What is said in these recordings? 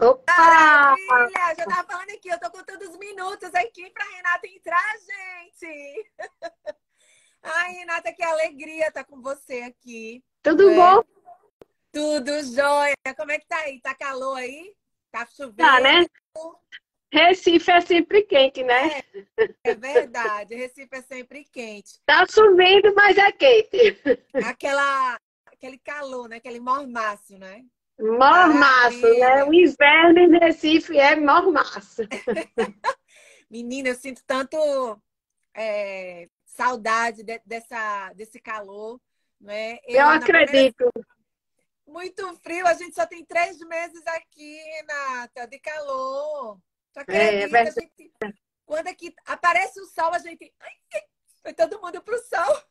Opa! Maravilha! Já tava falando aqui, eu tô contando os minutos aqui pra Renata entrar, gente! Ai, Renata, que alegria estar com você aqui. Tudo é. bom? Tudo jóia. Como é que tá aí? Tá calor aí? Tá chovendo? Tá, né? Recife é sempre quente, né? É, é, verdade. Recife é sempre quente. Tá chovendo, mas é quente. Aquela, aquele calor, né? Aquele mormaço, né? Mormaço, né? O inverno em Recife é mormaço. Menina, eu sinto tanto é, saudade de, dessa, desse calor. Né? Eu, eu acredito. Primeira... Muito frio, a gente só tem três meses aqui, Renata, de calor. Tu acredita? É, é gente... Quando aqui aparece o sol, a gente. Ai, foi todo mundo pro sol.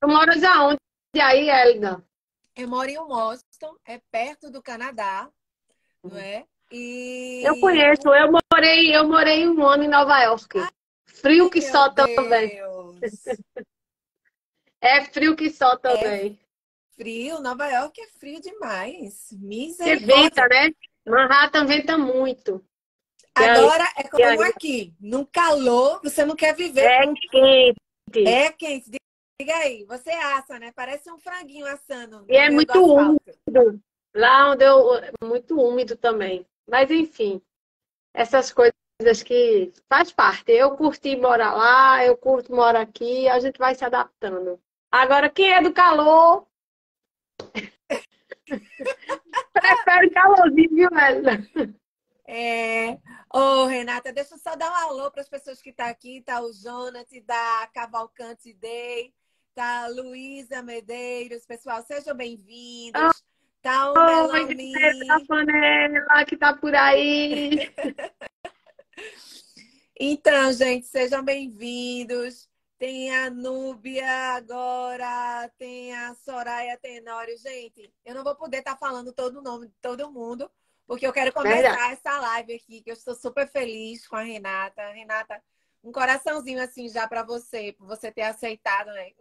Tu moras aonde aí, Elida? Eu moro em Boston, é perto do Canadá, não uhum. é? E... Eu conheço, eu morei, eu morei um ano em Nova York. Frio que só também. é frio que só também. É frio, Nova York é frio demais. Misericórdia. venta, né? Manhattan venta muito. Agora é como aqui, no calor, você não quer viver. É quente. É quente. Diga aí, você assa, né? Parece um franguinho assando. E é muito úmido. Lá onde eu. Muito úmido também. Mas enfim, essas coisas que faz parte. Eu curti morar lá, eu curto morar aqui, a gente vai se adaptando. Agora, quem é do calor. Prefere calorzinho, viu, velho? É. Ô, oh, Renata, deixa eu só dar um alô para as pessoas que estão tá aqui. Tá o Jonathan da Cavalcante Day, tá Luísa Medeiros, pessoal, sejam bem-vindos. Oh, tá o oh, Melanie. A panela que tá por aí. então, gente, sejam bem-vindos. Tem a Núbia agora, tem a Soraya Tenório. Gente, eu não vou poder estar tá falando todo o nome de todo mundo, porque eu quero começar essa live aqui, que eu estou super feliz com a Renata. Renata, um coraçãozinho assim já para você, por você ter aceitado, né?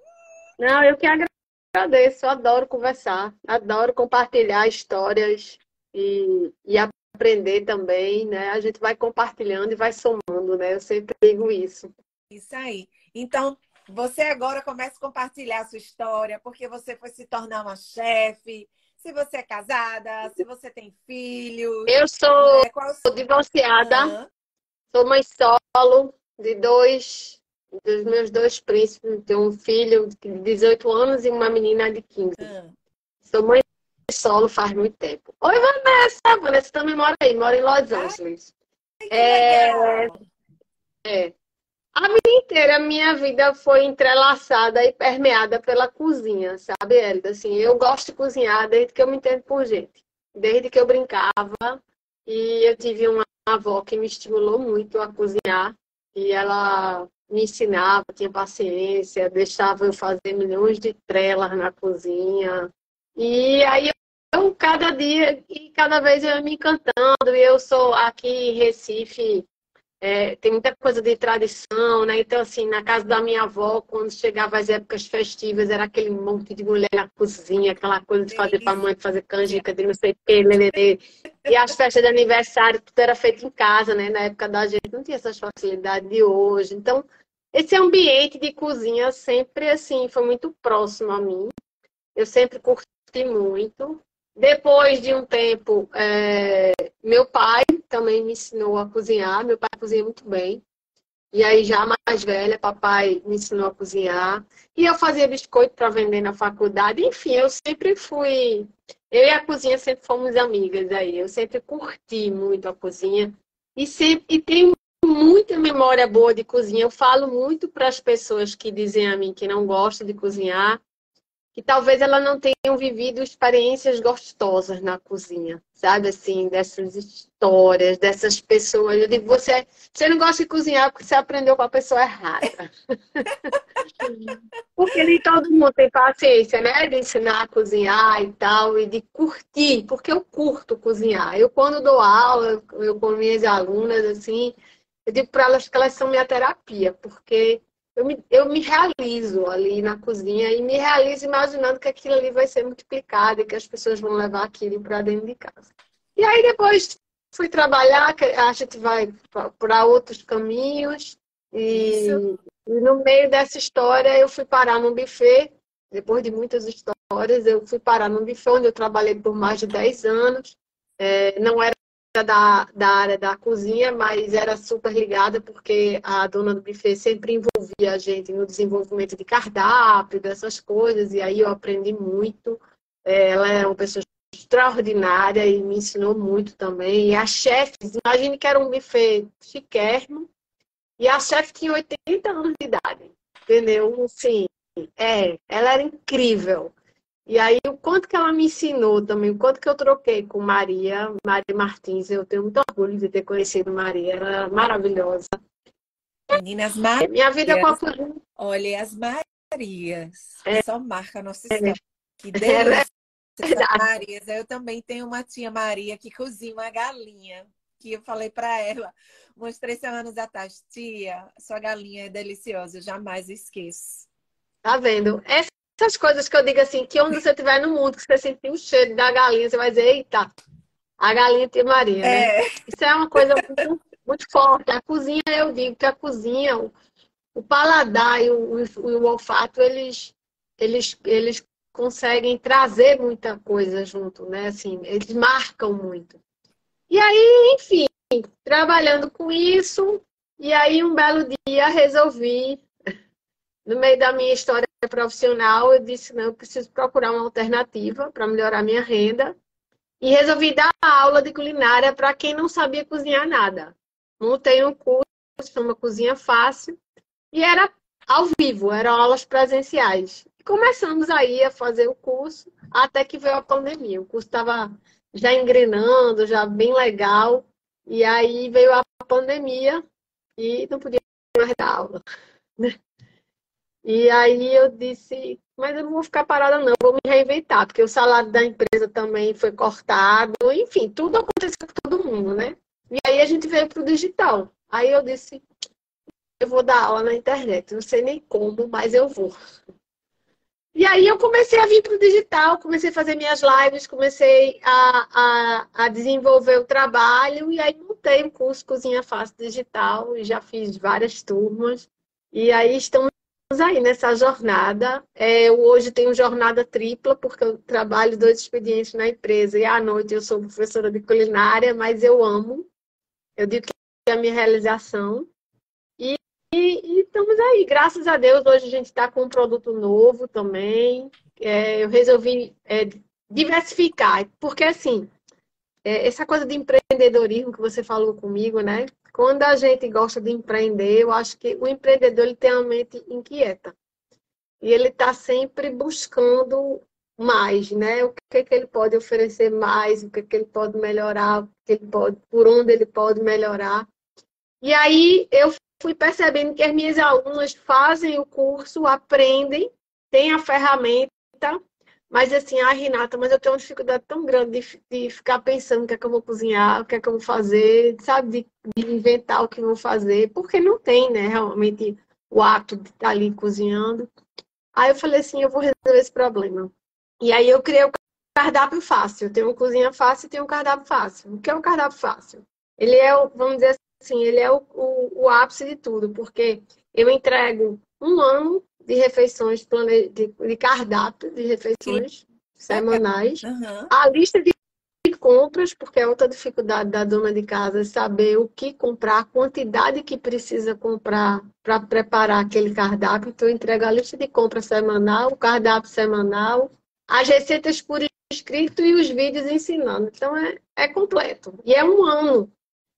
Não, eu que agradeço, eu adoro conversar, adoro compartilhar histórias e, e aprender também, né? A gente vai compartilhando e vai somando, né? Eu sempre digo isso. Isso aí. Então, você agora começa a compartilhar a sua história, porque você foi se tornar uma chefe, se você é casada, se você tem filhos. Eu sou, né? sou divorciada, uhum. sou mãe solo de dois dos meus dois príncipes, tenho um filho de 18 anos e uma menina de 15. Ah. Sou mãe solo faz muito tempo. Oi, Vanessa! Vanessa também mora aí, mora em Los Angeles. é, é. A vida inteira, a minha vida foi entrelaçada e permeada pela cozinha, sabe, Elida? Assim, eu gosto de cozinhar desde que eu me entendo por gente. Desde que eu brincava. E eu tive uma avó que me estimulou muito a cozinhar. E ela me ensinava, tinha paciência, deixava eu fazer milhões de trelas na cozinha. E aí eu, cada dia e cada vez eu me encantando. E eu sou aqui em Recife, é, tem muita coisa de tradição, né? Então, assim, na casa da minha avó, quando chegava as épocas festivas, era aquele monte de mulher na cozinha, aquela coisa de fazer para mãe, fazer canjica, de não sei o lelê. E as festas de aniversário, tudo era feito em casa, né? Na época da gente não tinha essas facilidades de hoje. Então, esse ambiente de cozinha sempre, assim, foi muito próximo a mim. Eu sempre curti muito. Depois de um tempo, é, meu pai também me ensinou a cozinhar. Meu pai cozinha muito bem. E aí, já mais velha, papai me ensinou a cozinhar. E eu fazia biscoito para vender na faculdade. Enfim, eu sempre fui. Eu e a cozinha sempre fomos amigas aí. Eu sempre curti muito a cozinha. E, sempre, e tenho muita memória boa de cozinha. Eu falo muito para as pessoas que dizem a mim que não gostam de cozinhar que talvez ela não tenham vivido experiências gostosas na cozinha, sabe? Assim, dessas histórias, dessas pessoas. Eu digo, você, você não gosta de cozinhar porque você aprendeu com a pessoa errada. porque nem todo mundo tem paciência, né? De ensinar a cozinhar e tal, e de curtir, porque eu curto cozinhar. Eu, quando dou aula, eu com minhas alunas, assim, eu digo para elas que elas são minha terapia, porque eu me, eu me realizo ali na cozinha e me realizo imaginando que aquilo ali vai ser multiplicado e que as pessoas vão levar aquilo para dentro de casa. E aí depois fui trabalhar, a gente vai para outros caminhos. E, e, no meio dessa história eu fui parar num buffet. Depois de muitas histórias, eu fui parar num buffet onde eu trabalhei por mais de 10 anos. É, não era da, da área da cozinha, mas era super ligada porque a dona do buffet sempre envolvia a gente no desenvolvimento de cardápio, dessas coisas, e aí eu aprendi muito. É, ela é uma pessoa extraordinária e me ensinou muito também. E a chefe, imagine que era um buffet chiquérrimo, e a chefe tinha 80 anos de idade, entendeu? Sim, é, ela era incrível. E aí, o quanto que ela me ensinou também, o quanto que eu troquei com Maria, Maria Martins, eu tenho muito orgulho de ter conhecido Maria, ela era maravilhosa. Meninas Marias. Minha vida com a Olha, as Marias, é. só marca a nossa história. É. Que delícia. É Marias. Eu também tenho uma tia Maria que cozinha uma galinha, que eu falei para ela umas três semanas atrás, tia, sua galinha é deliciosa, eu jamais esqueço. Tá vendo? Essa essas coisas que eu digo assim, que onde você estiver no mundo, que você sentir o cheiro da galinha, você vai dizer, eita, a galinha tem Maria, né? É. Isso é uma coisa muito, muito, forte. A cozinha, eu digo que a cozinha, o, o paladar e o, o, o, olfato, eles, eles, eles conseguem trazer muita coisa junto, né? Assim, eles marcam muito. E aí, enfim, trabalhando com isso, e aí um belo dia resolvi, no meio da minha história profissional, eu disse, não, eu preciso procurar uma alternativa para melhorar minha renda. E resolvi dar aula de culinária para quem não sabia cozinhar nada. Montei um curso, uma cozinha fácil, e era ao vivo, eram aulas presenciais. Começamos aí a fazer o curso, até que veio a pandemia. O curso estava já engrenando, já bem legal, e aí veio a pandemia e não podia mais dar aula. Né? E aí eu disse, mas eu não vou ficar parada não, vou me reinventar, porque o salário da empresa também foi cortado, enfim, tudo aconteceu com todo mundo, né? E aí a gente veio para o digital. Aí eu disse, eu vou dar aula na internet, não sei nem como, mas eu vou. E aí eu comecei a vir para o digital, comecei a fazer minhas lives, comecei a, a, a, desenvolver o trabalho e aí montei o curso Cozinha Fácil Digital e já fiz várias turmas. E aí estamos aí nessa jornada. É, eu hoje tenho jornada tripla, porque eu trabalho dois expedientes na empresa e à noite eu sou professora de culinária, mas eu amo. Eu digo que é a minha realização. E, e, e estamos aí, graças a Deus, hoje a gente está com um produto novo também. É, eu resolvi é, diversificar, porque assim, é, essa coisa de empreendedorismo que você falou comigo, né? Quando a gente gosta de empreender, eu acho que o empreendedor ele tem a mente inquieta. E ele está sempre buscando mais, né? O que, que ele pode oferecer mais, o que, que ele pode melhorar, o que ele pode, por onde ele pode melhorar. E aí eu fui percebendo que as minhas alunas fazem o curso, aprendem, têm a ferramenta, mas assim, ah, Renata, mas eu tenho uma dificuldade tão grande de, de, ficar pensando o que é que eu vou cozinhar, o que é que eu vou fazer, sabe, de, de inventar o que eu vou fazer, porque não tem, né, realmente o ato de estar ali cozinhando. Aí eu falei assim, eu vou resolver esse problema. E aí eu criei o cardápio fácil. Tenho uma cozinha fácil e tenho um cardápio fácil. O que é um cardápio fácil? Ele é, vamos dizer assim, ele é o, o, o ápice de tudo, porque eu entrego um ano de refeições, plane... de, de cardápio de refeições Sim. semanais. Uhum. A lista de compras, porque é outra dificuldade da dona de casa saber o que comprar, a quantidade que precisa comprar para preparar aquele cardápio. Então, eu entrego a lista de compras semanal, o cardápio semanal, as receitas por escrito e os vídeos ensinando. Então, é, é completo. E é um ano.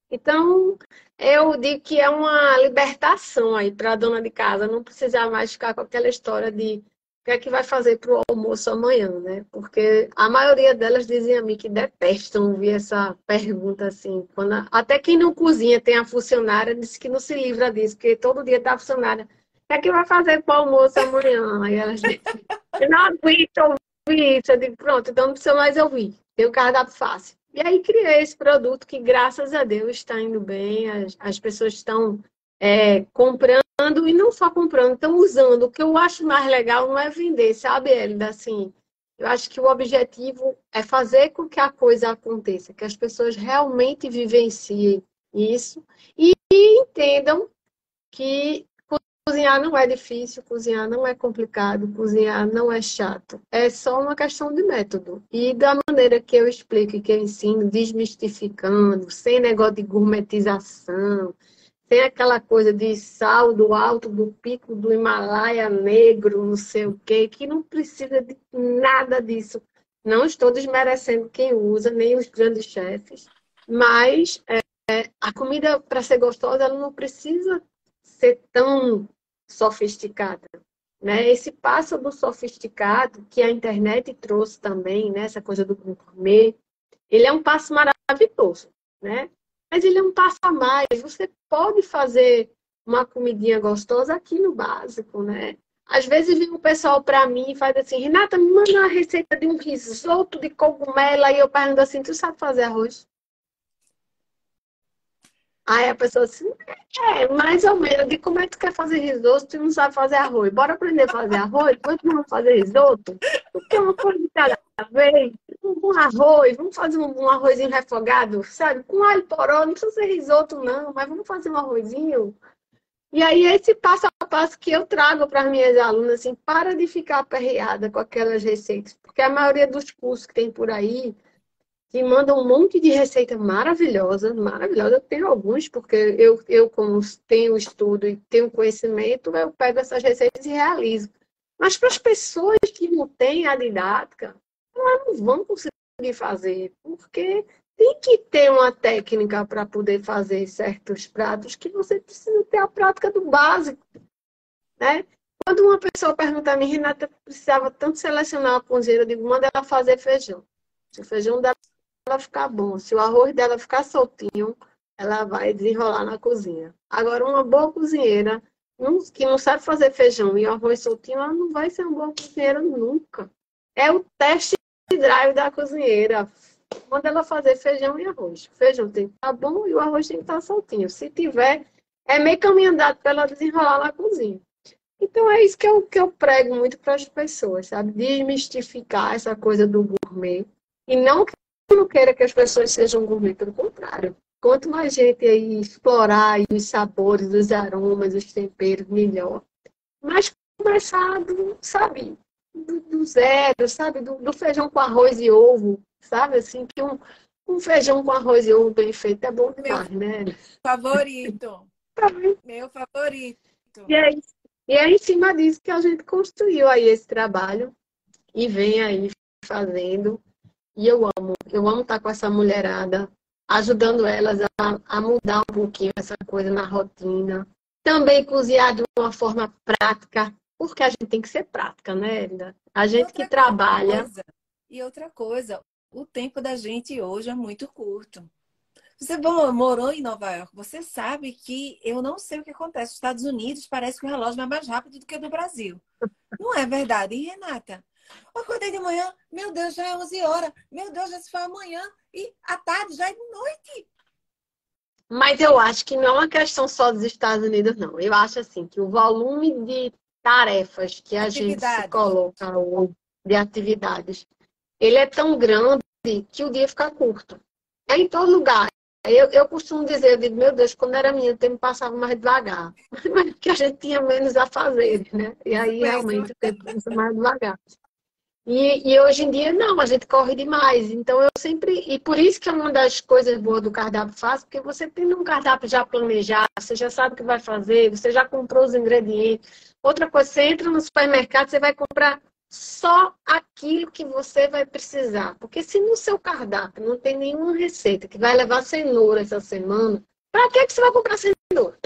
Então, eu digo que é uma libertação aí para a dona de casa, não precisar mais ficar com aquela história de o que é que vai fazer para o almoço amanhã, né? Porque a maioria delas dizem a mim que detestam ouvir essa pergunta assim. Quando. Até quem não cozinha tem a funcionária, disse que não se livra disso, porque todo dia tá a funcionária. O que é que vai fazer para o almoço amanhã? Aí elas dizem, eu não aguento ouvir isso. Eu digo, pronto, então não precisa mais ouvir. Tem o cardápio fácil. E aí criei esse produto que, graças a Deus, está indo bem, as, as pessoas estão é, comprando e não só comprando, estão usando. O que eu acho mais legal não é vender, sabe, Elida? Assim, Eu acho que o objetivo é fazer com que a coisa aconteça, que as pessoas realmente vivenciem isso e entendam que cozinhar não é difícil, cozinhar não é complicado, cozinhar não é chato. É só uma questão de método. E da maneira que eu explico e que eu ensino, desmistificando, sem negócio de gourmetização, tem aquela coisa de sal do alto do pico do Himalaia negro, não sei o quê, que não precisa de nada disso. Não estou desmerecendo quem usa, nem os grandes chefes, mas é, a comida, para ser gostosa, ela não precisa ser tão sofisticada. Né? Esse passo do sofisticado, que a internet trouxe também, né? essa coisa do gourmet, ele é um passo maravilhoso. Né? mas ele é um passo a mais. Você pode fazer uma comidinha gostosa aqui no básico, né? Às vezes vem um pessoal para mim e faz assim, Renata, me manda uma receita de um risoto de cogumelo. Aí eu pergunto assim, tu sabe fazer arroz? Aí a pessoa assim, é, mais ou menos, de como é que tu quer fazer risoto e não sabe fazer arroz? Bora aprender a fazer arroz, depois vamos fazer risoto? Porque é uma coisa de cada vez. Um arroz, vamos fazer um arrozinho refogado, sabe? Com alho poró, não precisa ser risoto não, mas vamos fazer um arrozinho. E aí esse passo a passo que eu trago para as minhas alunas, assim, para de ficar aperreada com aquelas receitas, porque a maioria dos cursos que tem por aí, que mandam um monte de receita maravilhosa, maravilhosa. Eu tenho alguns, porque eu, eu como tenho estudo e tenho conhecimento, eu pego essas receitas e realizo. Mas para as pessoas que não têm a didática, elas não vão conseguir fazer, porque tem que ter uma técnica para poder fazer certos pratos que você precisa ter a prática do básico, né? Quando uma pessoa pergunta a mim, Renata, precisava tanto selecionar a cozinheira, eu digo, manda ela fazer feijão. O feijão ela ficar bom, se o arroz dela ficar soltinho, ela vai desenrolar na cozinha. Agora, uma boa cozinheira que não sabe fazer feijão e arroz soltinho, ela não vai ser uma boa cozinheira nunca. É o teste de drive da cozinheira. Manda ela fazer feijão e arroz. O feijão tem que estar bom e o arroz tem que estar soltinho. Se tiver, é meio caminho andado para ela desenrolar na cozinha. Então é isso que eu, que eu prego muito para as pessoas, sabe? Desmistificar essa coisa do gourmet. E não que não queira que as pessoas sejam gourmet, pelo contrário. Quanto mais gente aí explorar os sabores, os aromas, os temperos, melhor. Mas começar, do, sabe, do, do zero, sabe, do, do, feijão com arroz e ovo, sabe, assim, que um, um feijão com arroz e ovo bem feito é bom demais, Meu né? Favorito. Meu favorito. E é, e é em cima disso que a gente construiu aí esse trabalho e vem aí fazendo e eu amo, eu amo estar com essa mulherada, ajudando elas a, a mudar um pouquinho essa coisa na rotina. Também cozinhar de uma forma prática, porque a gente tem que ser prática, né, Elida? A gente que trabalha. Coisa, e outra coisa, o tempo da gente hoje é muito curto. Você morou em Nova York, você sabe que eu não sei o que acontece. Nos Estados Unidos parece que o relógio é mais rápido do que o do Brasil. Não é verdade, hein, Renata? Acordei de manhã, meu Deus, já é 11 horas. Meu Deus, já se foi amanhã. E à tarde, já é de noite. Mas eu acho que não é uma questão só dos Estados Unidos, não. Eu acho assim que o volume de tarefas que a gente se coloca ou de atividades, ele é tão grande que o dia fica curto. É em todo lugar. Eu, eu costumo dizer, eu digo, meu Deus, quando era minha, o tempo passava mais devagar. Mas porque a gente tinha menos a fazer, né? E aí realmente o tempo passa mais devagar. E, e, hoje em dia, não, a gente corre demais. Então, eu sempre. E por isso que é uma das coisas boas do cardápio fácil, porque você tem um cardápio já planejado, você já sabe o que vai fazer, você já comprou os ingredientes. Outra coisa, você entra no supermercado, você vai comprar só aquilo que você vai precisar. Porque se no seu cardápio não tem nenhuma receita que vai levar cenoura essa semana, para que, que você vai comprar cenoura?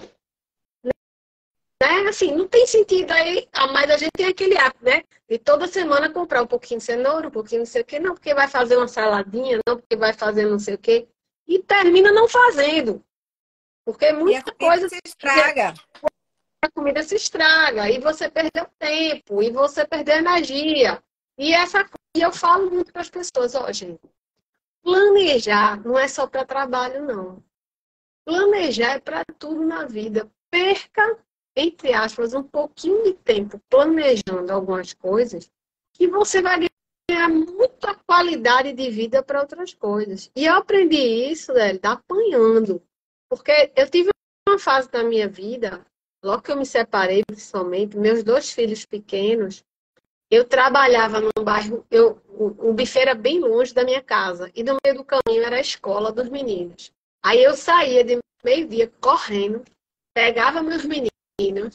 Né? Assim, não tem sentido aí, mas a gente tem aquele hábito, né? De toda semana comprar um pouquinho de cenoura, um pouquinho não sei o quê, não porque vai fazer uma saladinha, não porque vai fazer não sei o quê, e termina não fazendo. Porque muita coisa se estraga. A comida se estraga, e você perdeu tempo, e você perdeu energia. E essa e eu falo muito para as pessoas, ó, gente, planejar não é só para trabalho, não. Planejar é para tudo na vida. Perca entre aspas, um pouquinho de tempo planejando algumas coisas, que você vai ganhar muita qualidade de vida para outras coisas. E eu aprendi isso, tá apanhando. Porque eu tive uma fase da minha vida, logo que eu me separei, principalmente, meus dois filhos pequenos, eu trabalhava num bairro, eu, o, o buffet era bem longe da minha casa, e no meio do caminho era a escola dos meninos. Aí eu saía de meio-dia correndo, pegava meus meninos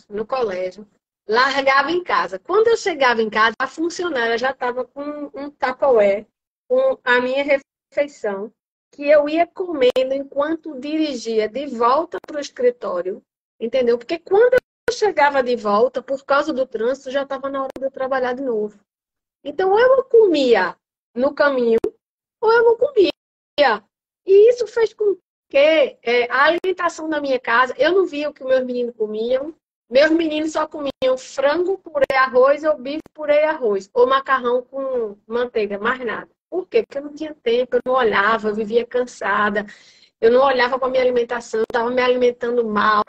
no colégio, largava em casa. Quando eu chegava em casa, a funcionária já estava com um tapoé, com a minha refeição, que eu ia comendo enquanto dirigia de volta para o escritório, entendeu? Porque quando eu chegava de volta, por causa do trânsito, já estava na hora de eu trabalhar de novo. Então, eu comia no caminho, ou eu comia. E isso fez com que é, a alimentação da minha casa, eu não via o que meus meninos comiam, meus meninos só comiam frango, purê, arroz, ou bife, purê, arroz, ou macarrão com manteiga, mais nada. Por quê? Porque eu não tinha tempo, eu não olhava, eu vivia cansada, eu não olhava para a minha alimentação, eu estava me alimentando mal,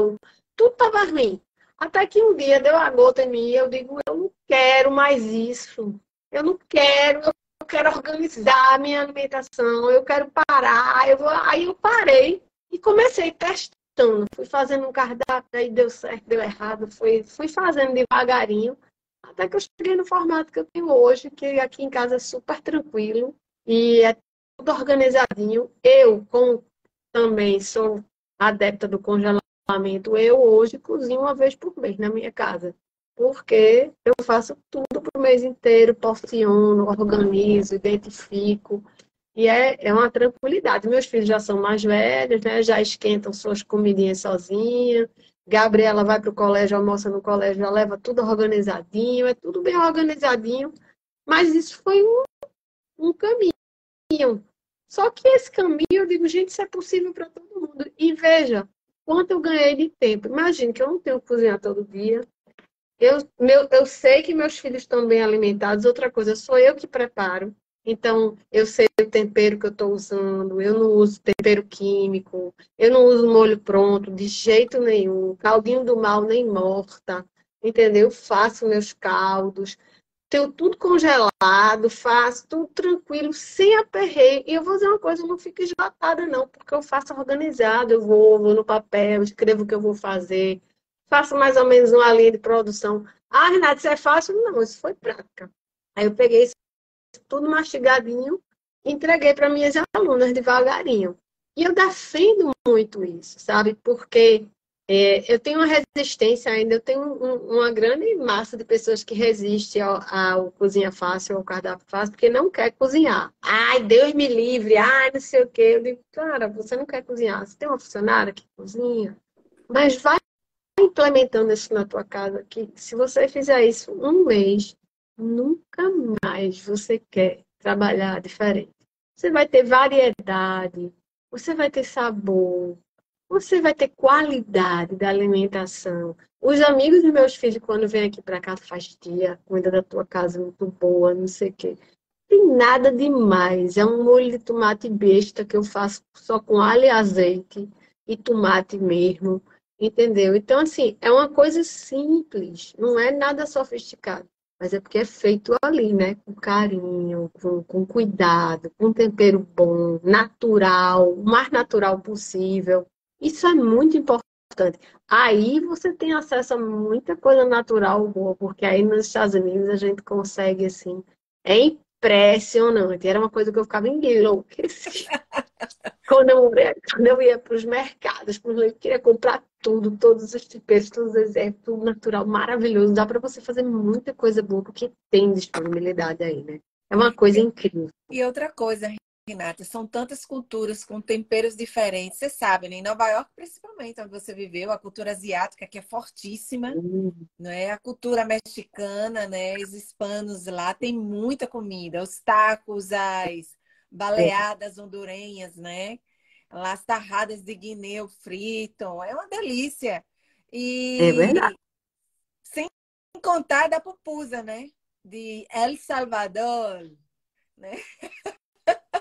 tudo estava ruim. Até que um dia deu a gota em mim e eu digo, eu não quero mais isso. Eu não quero, eu quero organizar a minha alimentação, eu quero parar. Eu vou... Aí eu parei e comecei testando, fui fazendo um cardápio, aí deu certo, deu errado, fui, fui fazendo devagarinho, até que eu cheguei no formato que eu tenho hoje, que aqui em casa é super tranquilo e é tudo organizadinho. Eu, como também sou adepta do congelamento, eu hoje cozinho uma vez por mês na minha casa. Porque eu faço tudo para o mês inteiro, porciono, organizo, identifico. E é, é uma tranquilidade. Meus filhos já são mais velhos, né? Já esquentam suas comidinhas sozinhos. Gabriela vai para o colégio, almoça no colégio, já leva tudo organizadinho, é tudo bem organizadinho. Mas isso foi um, um caminho. Só que esse caminho, eu digo, gente, isso é possível para todo mundo. E veja, quanto eu ganhei de tempo. Imagine que eu não tenho que cozinhar todo dia. Eu, meu, eu sei que meus filhos estão bem alimentados. Outra coisa, sou eu que preparo. Então, eu sei o tempero que eu estou usando, eu não uso tempero químico, eu não uso molho pronto de jeito nenhum, caldinho do mal nem morta, entendeu? Faço meus caldos, tenho tudo congelado, faço tudo tranquilo, sem aperreio. E eu vou dizer uma coisa, eu não fico esgotada não, porque eu faço organizado, eu vou, vou no papel, escrevo o que eu vou fazer, faço mais ou menos uma linha de produção. Ah, Renata, isso é fácil? Não, isso foi prática. Aí eu peguei isso tudo mastigadinho, entreguei para minhas alunas devagarinho. E eu defendo muito isso, sabe? Porque é, eu tenho uma resistência ainda, eu tenho um, uma grande massa de pessoas que resistem ao, ao, cozinha fácil, ao cardápio fácil, porque não quer cozinhar. Ai, Deus me livre, ai, não sei o quê. Eu digo, cara, você não quer cozinhar. Você tem uma funcionária que cozinha, mas vai implementando isso na tua casa, que se você fizer isso um mês, nunca mais você quer trabalhar diferente. Você vai ter variedade, você vai ter sabor, você vai ter qualidade da alimentação. Os amigos dos meus filhos, quando vêm aqui para casa, faz dia, cuida da tua casa muito boa, não sei o quê. Tem nada demais. É um molho de tomate besta que eu faço só com alho e azeite e tomate mesmo, entendeu? Então, assim, é uma coisa simples, não é nada sofisticado mas é porque é feito ali, né? Com carinho, com, com cuidado, com tempero bom, natural, o mais natural possível. Isso é muito importante. Aí você tem acesso a muita coisa natural boa, porque aí nos Estados Unidos a gente consegue, assim, é impressionante. Era uma coisa que eu ficava enlouquecida. quando, eu, quando eu ia para os mercados, eu queria comprar tudo, todos os tipos, todos os exemplos, tudo natural, maravilhoso. Dá para você fazer muita coisa boa, porque tem disponibilidade aí, né? É uma coisa incrível. E outra coisa, Renata, são tantas culturas com temperos diferentes. Você sabe, né? Em Nova York, principalmente, onde você viveu, a cultura asiática, que é fortíssima, uhum. né? A cultura mexicana, né? Os hispanos lá tem muita comida. Os tacos, as baleadas hondurenhas, né? Las tarradas de guineu frito. É uma delícia. E... É verdade. Sem contar da pupusa, né? De El Salvador, né?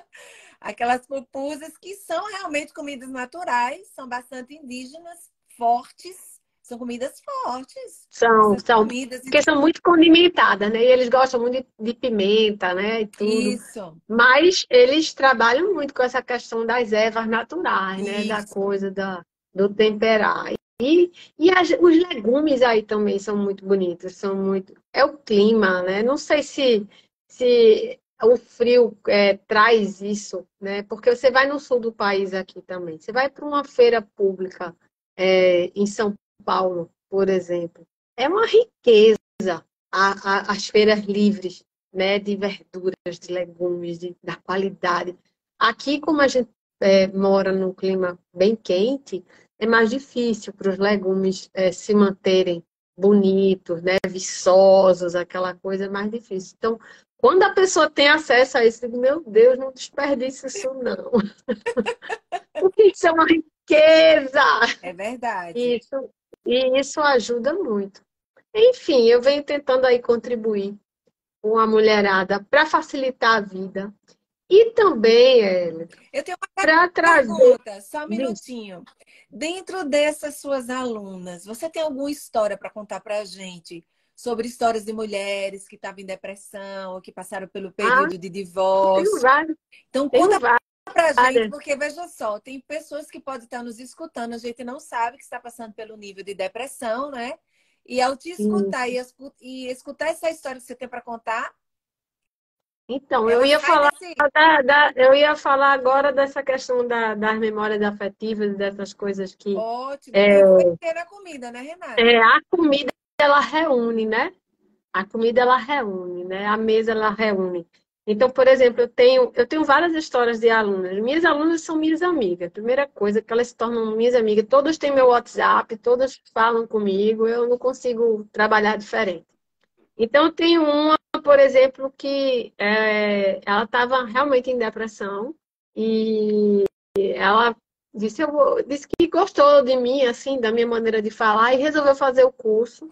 Aquelas pupusas que são realmente comidas naturais, são bastante indígenas, fortes, São comidas fortes. São, são. Comidas... Porque são muito condimentadas, né? E eles gostam muito de, de, pimenta, né? E tudo. Isso. Mas eles trabalham muito com essa questão das ervas naturais, né? Da coisa da, do temperar. E, e as, os legumes aí também são muito bonitos, são muito. É o clima, né? Não sei se, se o frio é, traz isso, né? Porque você vai no sul do país aqui também. Você vai para uma feira pública é, em São Paulo, por exemplo, é uma riqueza a, a, as feiras livres, né, de verduras, de legumes, de, da qualidade. Aqui, como a gente é, mora num clima bem quente, é mais difícil para os legumes é, se manterem bonitos, né, viçosos, aquela coisa é mais difícil. Então, quando a pessoa tem acesso a isso, meu Deus, não desperdice isso não. Porque isso é uma riqueza. É verdade. Isso, e isso ajuda muito. Enfim, eu venho tentando aí contribuir com a mulherada para facilitar a vida. E também, Ellen, eu tenho uma pergunta, trazer... só um minutinho. Dentro dessas suas alunas, você tem alguma história para contar para a gente sobre histórias de mulheres que estavam em depressão ou que passaram pelo período ah, de divórcio? Então, conta pra gente, porque veja só, tem pessoas que podem estar nos escutando, a gente não sabe que está passando pelo nível de depressão, né? E ao te escutar e, e, escutar essa história que você tem para contar. Então, eu ia falar da, da, eu ia falar agora dessa questão da, das memórias afetivas, dessas coisas que. Ótimo. É, a comida, né, Renata? É, a comida ela reúne, né? A comida ela reúne, né? A mesa ela reúne. Então, por exemplo, eu tenho, eu tenho várias histórias de alunas. Minhas alunas são minhas amigas. Primeira coisa que elas se tornam minhas amigas. Todas têm meu WhatsApp, todas falam comigo. Eu não consigo trabalhar diferente. Então, eu tenho uma, por exemplo, que é, ela estava realmente em depressão e ela disse, eu, disse que gostou de mim, assim, da minha maneira de falar e resolveu fazer o curso.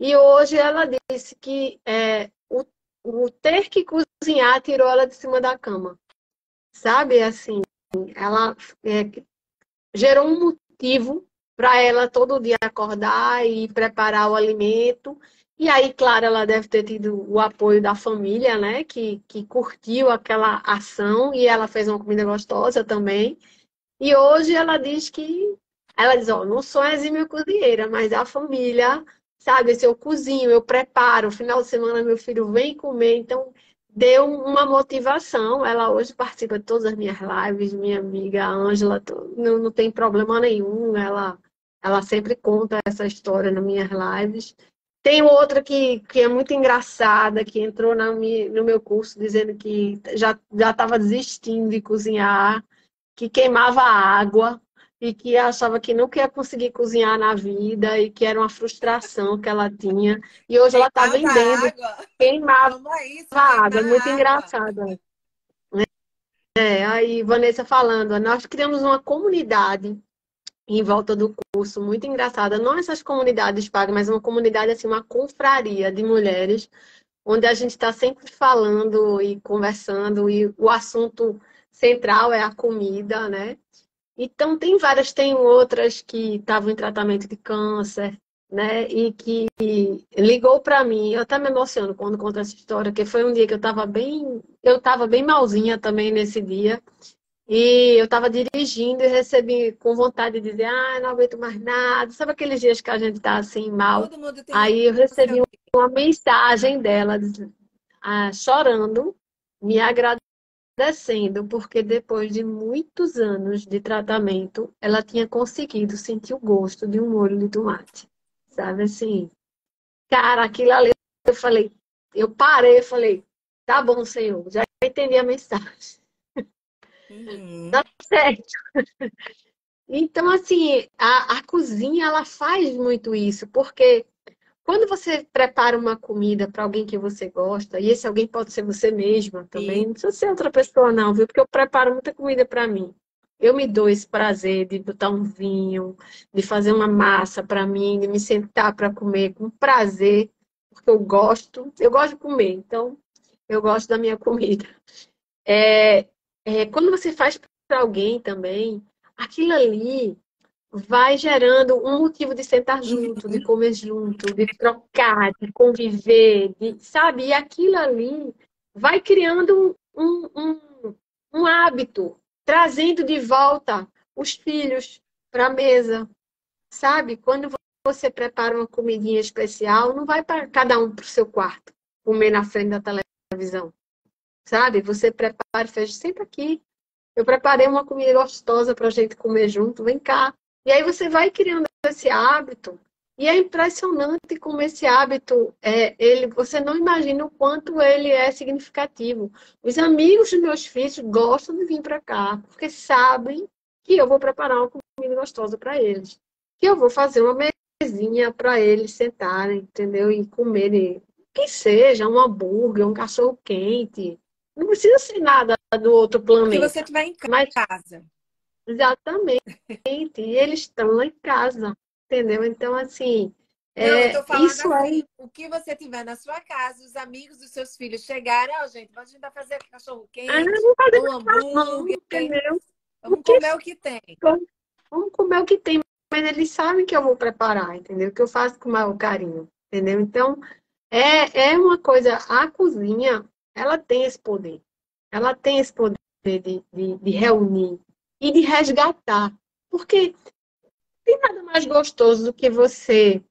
E hoje ela disse que é, o, o ter que cozinhar tirou ela de cima da cama. Sabe, assim, ela é, gerou um motivo para ela todo dia acordar e preparar o alimento. E aí, claro, ela deve ter tido o apoio da família, né? Que, que curtiu aquela ação e ela fez uma comida gostosa também. E hoje ela diz que. Ela diz: Ó, não sou exímia cozinheira, mas a família, sabe? Se eu cozinho, eu preparo, final de semana meu filho vem comer. Então, deu uma motivação. Ela hoje participa de todas as minhas lives, minha amiga Ângela, não, não tem problema nenhum. Ela, ela sempre conta essa história nas minhas lives. Tem outra que, que é muito engraçada, que entrou na no meu curso dizendo que já estava desistindo de cozinhar, que queimava água e que achava que nunca ia conseguir cozinhar na vida e que era uma frustração que ela tinha. E hoje ela está vendendo. Água. Queimava isso, água, muito água. engraçada. É, aí Vanessa falando, nós criamos uma comunidade em volta do curso, muito engraçada. Não essas comunidades pagas, mas uma comunidade, assim, uma confraria de mulheres, onde a gente está sempre falando e conversando, e o assunto central é a comida, né? Então, tem várias, tem outras que estavam em tratamento de câncer, né? E que ligou para mim. Eu até me emociono quando conto essa história, que foi um dia que eu estava bem, eu estava bem malzinha também nesse dia. E eu estava dirigindo e recebi com vontade de dizer, ah, não aguento mais nada. Sabe aqueles dias que a gente está assim, mal? Aí eu recebi uma mensagem dela ah, chorando, me agradecendo, porque depois de muitos anos de tratamento, ela tinha conseguido sentir o gosto de um molho de tomate. Sabe assim? Cara, aquilo ali, eu falei, eu parei, eu falei, tá bom, Senhor, já entendi a mensagem. Uhum. Tá certo. Então, assim, a, a cozinha, ela faz muito isso, porque quando você prepara uma comida para alguém que você gosta, e esse alguém pode ser você mesma também, Sim. não precisa ser outra pessoa, não, viu? Porque eu preparo muita comida para mim. Eu me dou esse prazer de botar um vinho, de fazer uma massa para mim, de me sentar para comer com prazer, porque eu gosto, eu gosto de comer, então eu gosto da minha comida. É, é, quando você faz para alguém também, aquilo ali vai gerando um motivo de sentar junto, de comer junto, de trocar, de conviver, de, sabe? E aquilo ali vai criando um, um, um hábito, trazendo de volta os filhos para a mesa, sabe? Quando você prepara uma comidinha especial, não vai para cada um para o seu quarto, comer na frente da televisão, sabe? Você prepara, fez sempre aqui. Eu preparei uma comida gostosa para a gente comer junto, vem cá. E aí você vai criando esse hábito. E é impressionante como esse hábito, é, ele, você não imagina o quanto ele é significativo. Os amigos dos meus filhos gostam de vir para cá, porque sabem que eu vou preparar uma comida gostosa para eles. Que eu vou fazer uma mesinha para eles sentarem, entendeu? E comerem, que seja, um hambúrguer, um cachorro quente. Não precisa ser nada do outro planeta. Se você estiver em casa. Exatamente. E eles estão lá em casa, entendeu? Então, assim, é, Não, isso assim, aí. O que você tiver na sua casa, os amigos dos seus filhos chegarem, ó, oh, gente, a gente vai fazer cachorro quente, ah, um hambúrguer, entendeu? Vamos Porque... comer o que tem. Vamos comer o que tem, mas eles sabem que eu vou preparar, entendeu? Que eu faço com maior carinho, entendeu? Então, é, é uma coisa, a cozinha, ela tem esse poder. Ela tem esse poder de, de, de reunir, e de resgatar. Porque tem nada mais gostoso do que você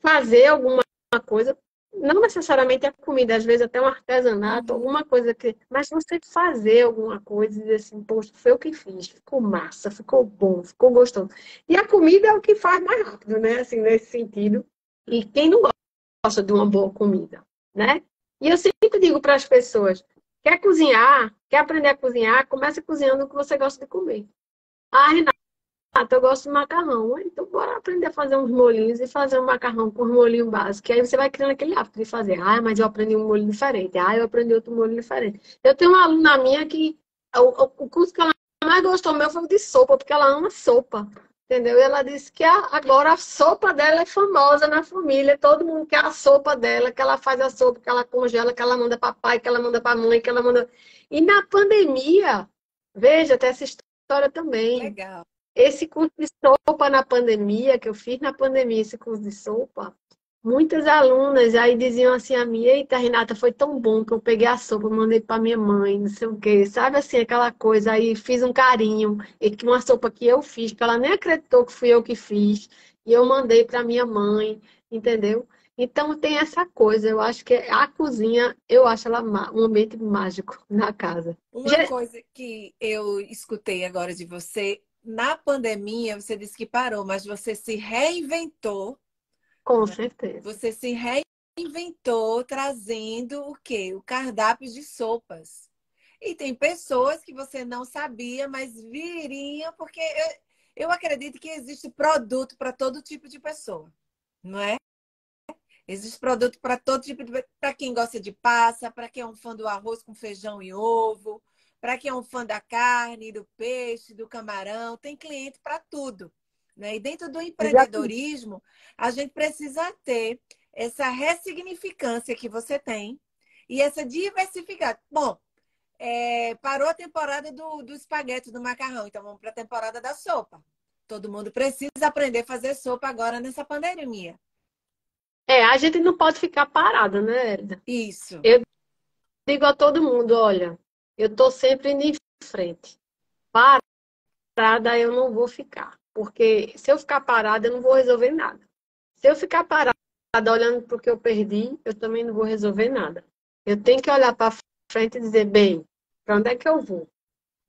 fazer alguma coisa, não necessariamente a comida, às vezes até um artesanato, alguma coisa que. Mas você fazer alguma coisa e dizer assim, poxa, foi o que fiz, ficou massa, ficou bom, ficou gostoso. E a comida é o que faz mais rápido, né? Assim, nesse sentido. E quem não gosta de uma boa comida, né? E eu sempre digo para as pessoas, Quer cozinhar? Quer aprender a cozinhar? Comece cozinhando o que você gosta de comer. Ah, Renata, eu gosto de macarrão. Então, bora aprender a fazer uns molhinhos e fazer um macarrão com um molhinho básico. Aí você vai criando aquele hábito de fazer. Ah, mas eu aprendi um molho diferente. Ah, eu aprendi outro molho diferente. Eu tenho uma aluna minha que o, o curso que ela mais gostou meu foi o de sopa, porque ela ama sopa entendeu? E ela disse que a, agora a sopa dela é famosa na família, todo mundo quer a sopa dela, que ela faz a sopa, que ela congela, que ela manda para pai, que ela manda para mãe, que ela manda. E na pandemia, veja, tem essa história também. Legal. Esse curso de sopa na pandemia, que eu fiz na pandemia, esse curso de sopa, muitas alunas aí diziam assim a mim, eita, Renata, foi tão bom que eu peguei a sopa, mandei para minha mãe, não sei o quê. Sabe assim, aquela coisa, aí fiz um carinho, e que uma sopa que eu fiz, que ela nem acreditou que fui eu que fiz, e eu mandei para minha mãe, entendeu? Então tem essa coisa, eu acho que a cozinha, eu acho ela um ambiente mágico na casa. Uma Já... coisa que eu escutei agora de você, na pandemia, você disse que parou, mas você se reinventou com certeza. Você se reinventou trazendo o quê? O cardápio de sopas. E tem pessoas que você não sabia, mas viriam, porque eu, eu acredito que existe produto para todo tipo de pessoa, não é? Existe produto para todo tipo de para quem gosta de passa, para quem é um fã do arroz com feijão e ovo, para quem é um fã da carne, do peixe, do camarão, tem cliente para tudo. Né? E dentro do empreendedorismo, a gente precisa ter essa ressignificância que você tem e essa diversificação. Bom, é, parou a temporada do, do espaguete, do macarrão, então vamos para a temporada da sopa. Todo mundo precisa aprender a fazer sopa agora nessa pandemia. É, a gente não pode ficar parada, né, Elida? Isso. Eu digo a todo mundo, olha, eu estou sempre em frente. Parada eu não vou ficar. Porque se eu ficar parada, eu não vou resolver nada. Se eu ficar parada olhando para o que eu perdi, eu também não vou resolver nada. Eu tenho que olhar para frente e dizer, bem, para onde é que eu vou?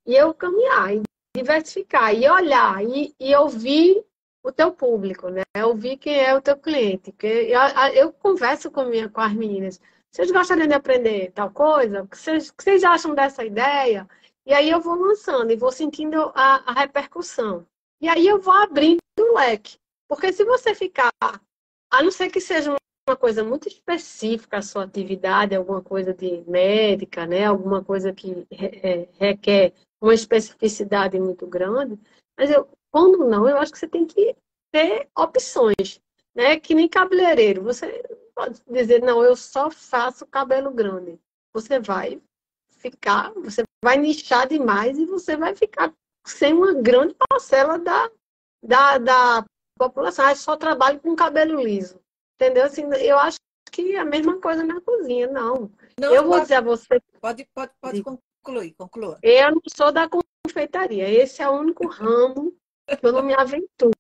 E eu caminhar, e diversificar, e olhar, e, e ouvir o teu público, né? Ouvir quem é o teu cliente. Eu, eu converso com, minha, com as meninas. Vocês gostariam de aprender tal coisa? O que vocês, que vocês acham dessa ideia? E aí eu vou lançando e vou sentindo a, a repercussão. E aí eu vou abrindo o leque. Porque se você ficar, a não ser que seja uma coisa muito específica a sua atividade, alguma coisa de médica, né? Alguma coisa que é, requer uma especificidade muito grande, mas eu, quando não, eu acho que você tem que ter opções, né? Que nem cabeleireiro. Você pode dizer, não, eu só faço cabelo grande. Você vai ficar, você vai nichar demais e você vai ficar sem uma grande parcela da, da, da população. Ah, só trabalho com cabelo liso. Entendeu? Assim, eu acho que é a mesma coisa na cozinha, não. não eu vou dizer a você. Pode, pode, pode concluir, conclua. Eu não sou da confeitaria. Esse é o único ramo que eu não me aventuro.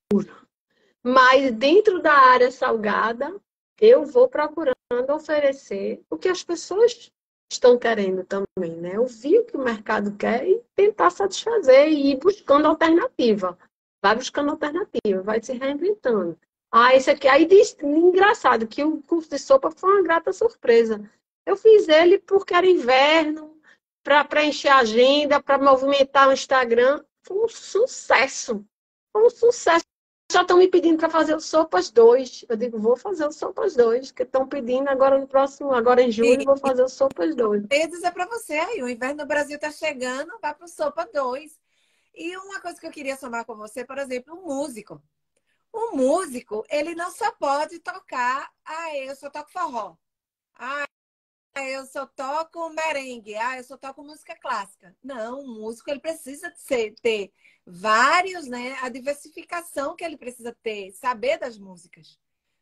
Mas dentro da área salgada, eu vou procurando oferecer o que as pessoas estão querendo também, né? Ouvir o que o mercado quer e tentar satisfazer e ir buscando alternativa. Vai buscando alternativa, vai se reinventando. Ah, esse aqui. Aí diz, engraçado, que o curso de sopa foi uma grata surpresa. Eu fiz ele porque era inverno, para preencher a agenda, para movimentar o Instagram. Foi um sucesso. Foi um sucesso. Já estão me pedindo para fazer o Sopas 2. Eu digo, vou fazer o Sopas 2, que estão pedindo agora no próximo, agora em julho, vou fazer o Sopas 2. Eu ia dizer para você, aí, o inverno no Brasil está chegando, vai para o Sopa 2. E uma coisa que eu queria somar com você, por exemplo, um músico. O músico, ele não só pode tocar, ah, eu só toco forró. Ah, eu só toco merengue. Ah, eu só toco música clássica. Não, o músico, ele precisa ser, ter vários, né? A diversificação que ele precisa ter, saber das músicas.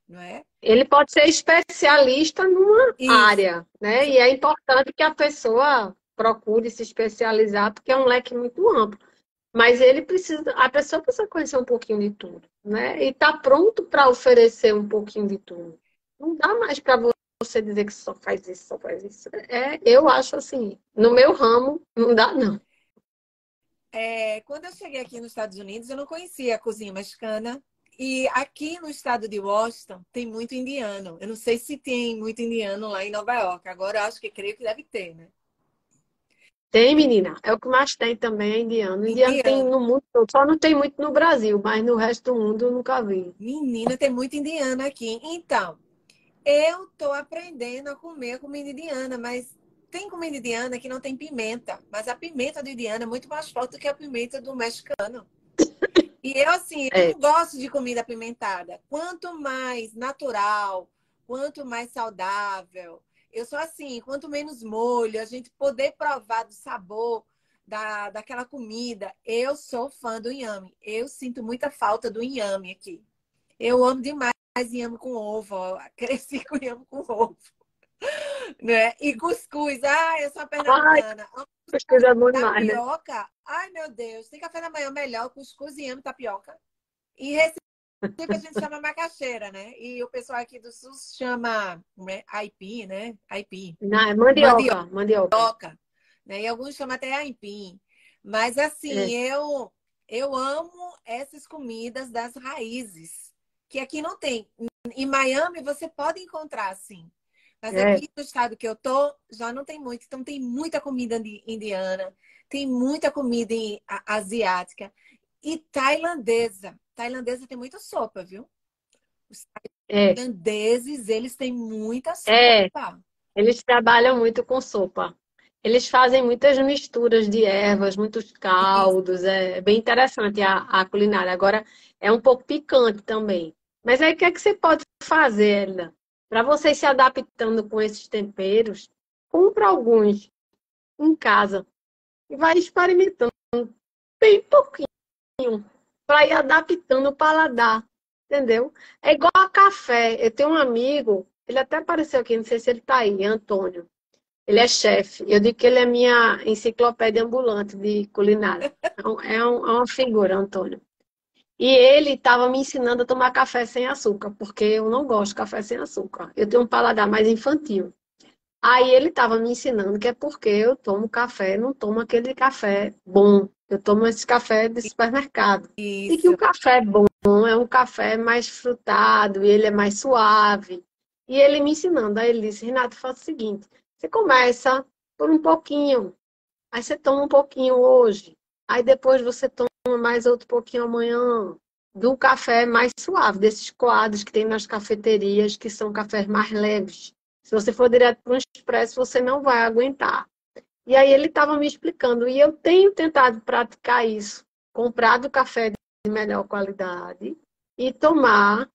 Não é? Ele pode ser especialista numa Isso. área, né? E é importante que a pessoa procure se especializar, porque é um leque muito amplo. Mas ele precisa, a pessoa precisa conhecer um pouquinho de tudo, né? E tá pronto para oferecer um pouquinho de tudo. Não dá mais para você dizer que só faz isso, só faz isso. É, eu acho assim, no meu ramo não dá não. É, quando eu cheguei aqui nos Estados Unidos, eu não conhecia a cozinha mexicana. E aqui no estado de Washington tem muito indiano. Eu não sei se tem muito indiano lá em Nova York. Agora eu acho que creio que deve ter, né? Tem, menina. É o que mais tem também, é indiano. Indiano, indiano tem no mundo. Só não tem muito no Brasil, mas no resto do mundo eu nunca vi. Menina, tem muito indiano aqui. Então, eu tô aprendendo a comer comida indiana, mas tem comida indiana que não tem pimenta. Mas a pimenta do indiano é muito mais forte do que a pimenta do mexicano. E eu, assim, eu é. não gosto de comida apimentada. Quanto mais natural, quanto mais saudável, eu sou assim, quanto menos molho, a gente poder provar do sabor da, daquela comida. Eu sou fã do inhame. Eu sinto muita falta do inhame aqui. Eu amo demais inhame com ovo. Ó. Cresci com inhame com ovo. né? E cuscuz. Ai, eu sou a pernambucana. Cuscuz é bom demais, né? Tapioca. Né? Ai, meu Deus. Tem café da manhã melhor, cuscuz e inhame tapioca. E Sempre a gente chama macaxeira, né? E o pessoal aqui do Sul chama né? aipim, né? Aipim. Não, é mandioca. Mandioca. mandioca né? E alguns chamam até aipim. Mas assim, é. eu, eu amo essas comidas das raízes, que aqui não tem. Em Miami você pode encontrar, assim. Mas é. aqui no estado que eu tô, já não tem muito. Então tem muita comida indiana, tem muita comida asiática e tailandesa tailandesa tem muita sopa, viu? Os é. tailandeses, é. eles têm muita sopa. É. Eles trabalham muito com sopa. Eles fazem muitas misturas de ervas, muitos caldos. É bem interessante a, a culinária. Agora, é um pouco picante também. Mas aí, o que é que você pode fazer, Elida? Para você se adaptando com esses temperos, compra alguns em casa e vai experimentando bem pouquinho para ir adaptando o paladar, entendeu? É igual a café. Eu tenho um amigo, ele até apareceu aqui, não sei se ele está aí, Antônio. Ele é chefe. Eu digo que ele é minha enciclopédia ambulante de culinária. É, um, é, é uma figura, Antônio. E ele estava me ensinando a tomar café sem açúcar, porque eu não gosto de café sem açúcar. Eu tenho um paladar mais infantil. Aí ele estava me ensinando que é porque eu tomo café, não tomo aquele café bom, eu tomo esse café de supermercado. Isso. E que o café bom é um café mais frutado, e ele é mais suave. E ele me ensinando, aí ele disse, Renato, faz o seguinte, você começa por um pouquinho, aí você toma um pouquinho hoje, aí depois você toma mais outro pouquinho amanhã, do café mais suave, desses coados que tem nas cafeterias, que são cafés mais leves. Se você for direto para um expresso, você não vai aguentar. E aí ele estava me explicando, e eu tenho tentado praticar isso, comprado café de melhor qualidade e tomar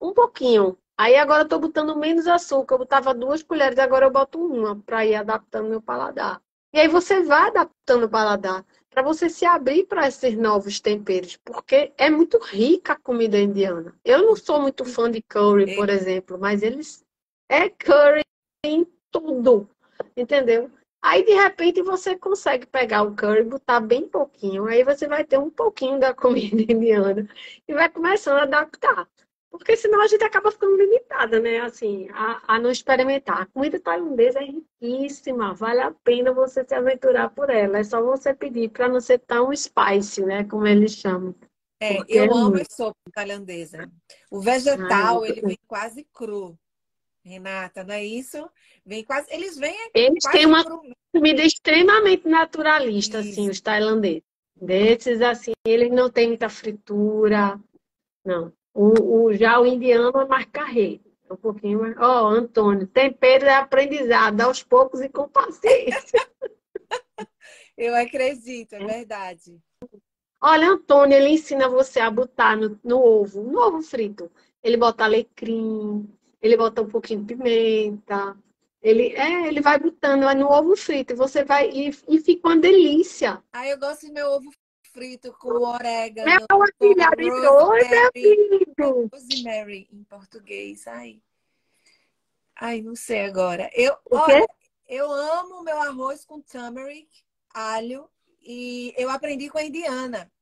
um pouquinho. Aí agora eu estou botando menos açúcar, eu botava duas colheres, agora eu boto uma para ir adaptando meu paladar. E aí você vai adaptando o paladar. Para você se abrir para esses novos temperos, porque é muito rica a comida indiana. Eu não sou muito fã de curry, por exemplo, mas eles é curry em tudo, entendeu? Aí de repente você consegue pegar o curry, botar bem pouquinho, aí você vai ter um pouquinho da comida indiana e vai começando a adaptar. Porque senão a gente acaba ficando limitada, né? Assim, a, a não experimentar. A comida tailandesa é riquíssima, vale a pena você se aventurar por ela. É só você pedir para não ser tão spicy, né? Como eles chamam. É, eu é amo muito... a sopa tailandesa. O vegetal, Ai, ele vem quase cru. Renata, não é isso? Vem quase. Eles vêm. Eles têm uma cru... comida extremamente naturalista, isso. assim, os tailandeses. Desses, assim, eles não têm muita fritura. Não. O, o, já o indiano é mais carreiro. É um pouquinho mais. Ó, oh, Antônio, tempero é aprendizado, aos poucos e com paciência. Eu acredito, é verdade. Olha, Antônio, ele ensina você a botar no, no ovo, no ovo frito. Ele bota alecrim, ele bota um pouquinho de pimenta. Ele, é, ele vai botando no ovo frito e você vai e, e fica uma delícia. Ah, eu gosto do meu ovo frito com orégano. É uma filha de dois, Rosemary em português. Ai. Ai, não sei agora. Eu, olha, eu amo meu arroz com turmeric, alho, e eu aprendi com a indiana.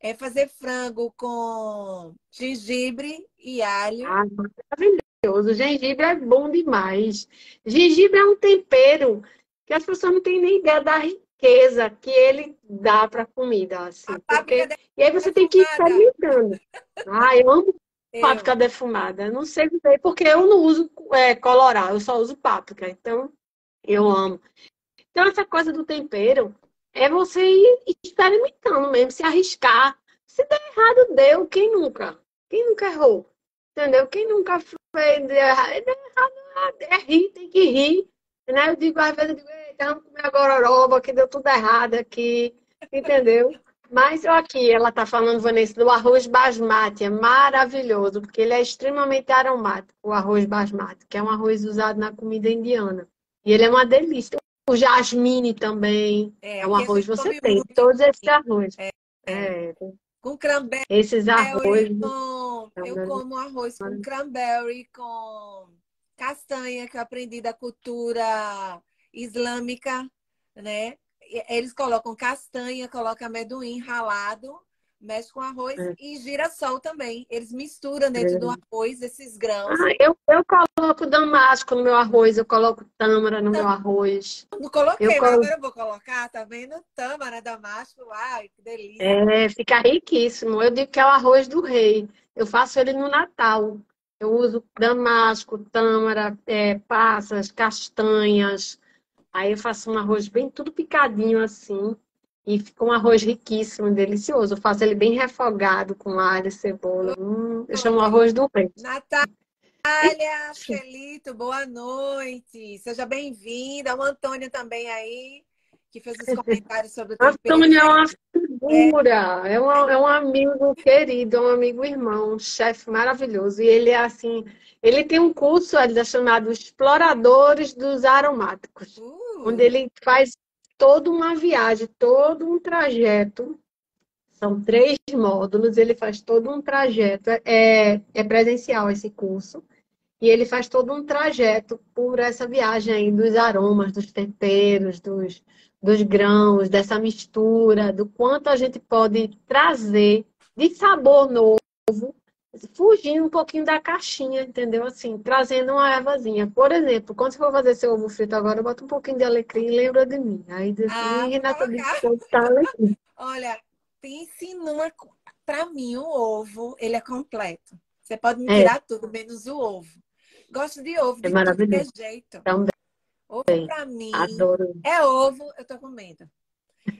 É fazer frango com gengibre e alho. Ah, maravilhoso. Gengibre é bom demais. Gengibre é um tempero que as pessoas não têm nem ideia da riqueza que ele dá para a comida. Assim, porque... E aí você tem que ir experimentando. Ah, eu amo eu. páprica defumada. Não sei porque eu não uso é, colorau, eu só uso páprica. Então, eu amo. Então, essa coisa do tempero é você ir experimentando mesmo, se arriscar. Se der errado, deu. Quem nunca? Quem nunca errou? Entendeu? Quem nunca fez? É errado, é rir, tem que rir. Né? Eu digo, às vezes, eu digo, vamos comer a gororoba, que deu tudo errado aqui, entendeu? Mas eu aqui, ela está falando, Vanessa, do arroz basmati, é maravilhoso, porque ele é extremamente aromático, o arroz basmati, que é um arroz usado na comida indiana. E ele é uma delícia. O jasmine também é, é um arroz, você tem todos esses arroz. É, é. Com cranberry. Esses arroz. Com, eu como arroz com cranberry, com castanha, que eu aprendi da cultura islâmica, né? Eles colocam castanha, colocam amendoim ralado, mexe com arroz é. e girassol também. Eles misturam dentro é. do arroz esses grãos. Ah, eu, eu coloco damasco no meu arroz, eu coloco tâmara no meu arroz. Não coloquei, eu colo... agora eu vou colocar, tá vendo? Tâmara, damasco, ai, que delícia. É, fica riquíssimo. Eu digo que é o arroz do rei. Eu faço ele no Natal. Eu uso damasco, tâmara, é, passas, castanhas, Aí eu faço um arroz bem tudo picadinho assim. E fica um arroz riquíssimo, delicioso. Eu faço ele bem refogado com alho e cebola. Hum, eu chamo arroz do rei. Natália Felito, boa noite. Seja bem-vinda. O Antônio também aí, que fez os comentários sobre o Antônio é uma figura, é, um, é um amigo querido, é um amigo irmão, um chefe maravilhoso. E ele é assim, ele tem um curso ele é chamado Exploradores dos Aromáticos. Uh onde ele faz toda uma viagem, todo um trajeto. São três módulos, ele faz todo um trajeto. É, é presencial esse curso. E ele faz todo um trajeto por essa viagem aí dos aromas, dos temperos, dos, dos grãos, dessa mistura, do quanto a gente pode trazer de sabor novo fugindo um pouquinho da caixinha, entendeu? Assim, trazendo uma ervazinha. Por exemplo, quando você for fazer seu ovo frito agora, bota um pouquinho de alecrim e lembra de mim. Aí diz ah, Renata disse tá alecrim. Olha, pense numa. Para mim, o ovo, ele é completo. Você pode me é. tirar é. tudo, menos o ovo. Gosto de ovo de é maravilhoso. jeito. Também. Ovo para mim Adoro. é ovo, eu tô comendo.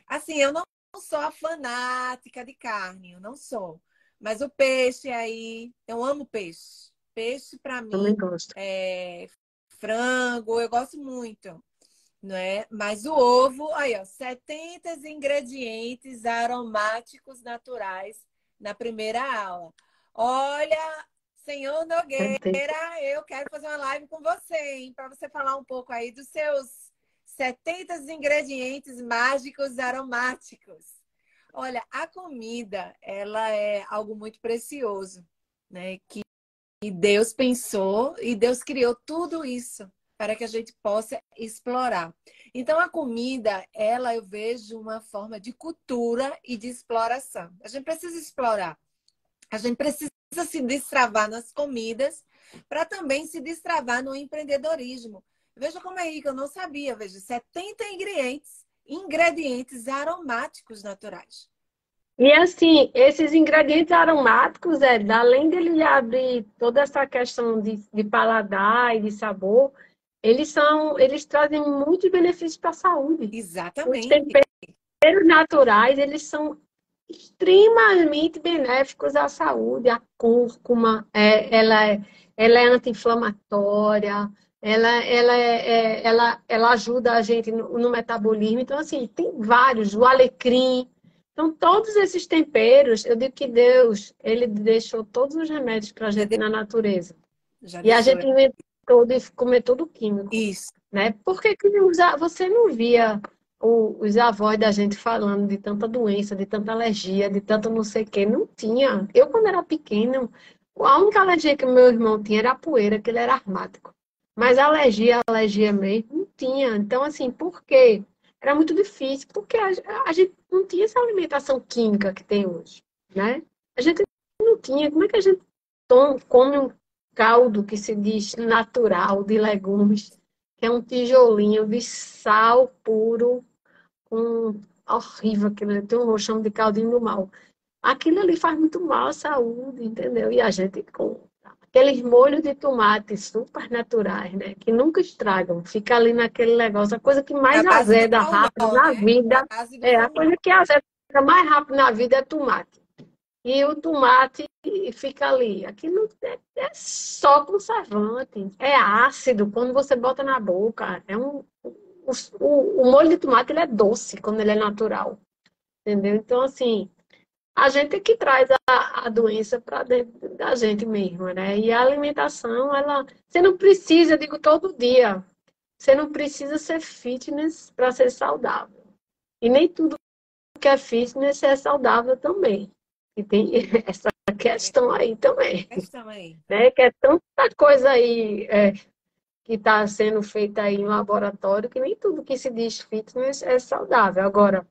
Assim, eu não sou a fanática de carne, eu não sou. Mas o peixe aí, eu amo peixe. Peixe para mim Também gosto. é frango, eu gosto muito, não é? Mas o ovo, aí ó, 70 ingredientes aromáticos naturais na primeira aula. Olha, senhor Nogueira, eu quero fazer uma live com você, hein, para você falar um pouco aí dos seus 70 ingredientes mágicos aromáticos. Olha, a comida, ela é algo muito precioso, né? Que Deus pensou e Deus criou tudo isso para que a gente possa explorar. Então, a comida, ela eu vejo uma forma de cultura e de exploração. A gente precisa explorar. A gente precisa se destravar nas comidas para também se destravar no empreendedorismo. Veja como é rico, eu não sabia. Veja, 70 ingredientes, ingredientes aromáticos naturais. E assim, esses ingredientes aromáticos, é, além dele abrir toda essa questão de, de paladar e de sabor, eles são, eles trazem muitos benefícios para a saúde. Exatamente. Os temperos naturais, eles são extremamente benéficos à saúde. A cúrcuma, é, ela, é, ela é anti-inflamatória, ela, ela, é, é, ela, ela ajuda a gente no, no, metabolismo. Então, assim, tem vários. O alecrim. Então, todos esses temperos, eu digo que Deus, ele deixou todos os remédios para a gente na natureza. Já e a gente inventou todo e comer todo químico. Isso. Né? Por que, que você não via o, os avós da gente falando de tanta doença, de tanta alergia, de tanto não sei o que? Não tinha. Eu, quando era pequena, a única alergia que meu irmão tinha era a poeira, que ele era asmático. Mas alergia, alergia mesmo, não tinha. Então, assim, por quê? Era muito difícil, porque a, a gente não tinha essa alimentação química que tem hoje, né? A gente não tinha. Como é que a gente toma, come um caldo que se diz natural de legumes, que é um tijolinho de sal puro, com horrível, aquilo tem um chamo de caldinho do mal. Aquilo ali faz muito mal à saúde, entendeu? E a gente com aqueles molhos de tomate super naturais, né? Que nunca estragam. Fica ali naquele negócio. A coisa que mais azeda rápido na né? vida. É, a coisa que azeda mais rápido na vida é tomate e o tomate fica ali. Aquilo é, é só conservante, é ácido quando você bota na boca. É um, o, o, o molho de tomate ele é doce quando ele é natural, entendeu? Então, assim, a gente é que traz a, a doença para dentro da gente mesmo, né? E a alimentação, ela. Você não precisa, eu digo todo dia, você não precisa ser fitness para ser saudável. E nem tudo que é fitness é saudável também. E tem essa questão aí também. Questão aí. Né? Que é tanta coisa aí é, que está sendo feita aí em laboratório que nem tudo que se diz fitness é saudável. Agora,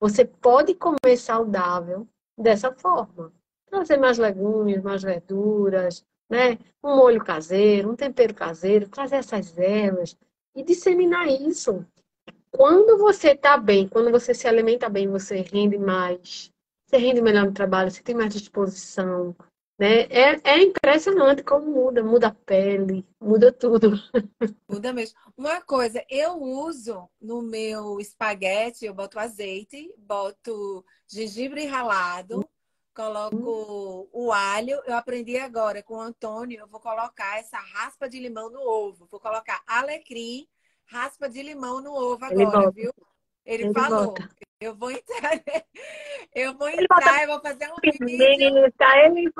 você pode comer saudável dessa forma. Trazer mais legumes, mais verduras, né? um molho caseiro, um tempero caseiro, trazer essas ervas e disseminar isso. Quando você está bem, quando você se alimenta bem, você rende mais, você rende melhor no trabalho, você tem mais disposição. Né? É, é impressionante como muda, muda a pele, muda tudo. Muda mesmo. Uma coisa, eu uso no meu espaguete, eu boto azeite, boto gengibre ralado, coloco o alho. Eu aprendi agora com o Antônio, eu vou colocar essa raspa de limão no ovo. Vou colocar alecrim, raspa de limão no ovo agora, viu? Ele, Ele falou. Bota. Eu vou entrar, eu vou entrar, eu vou fazer um vídeo. Ele,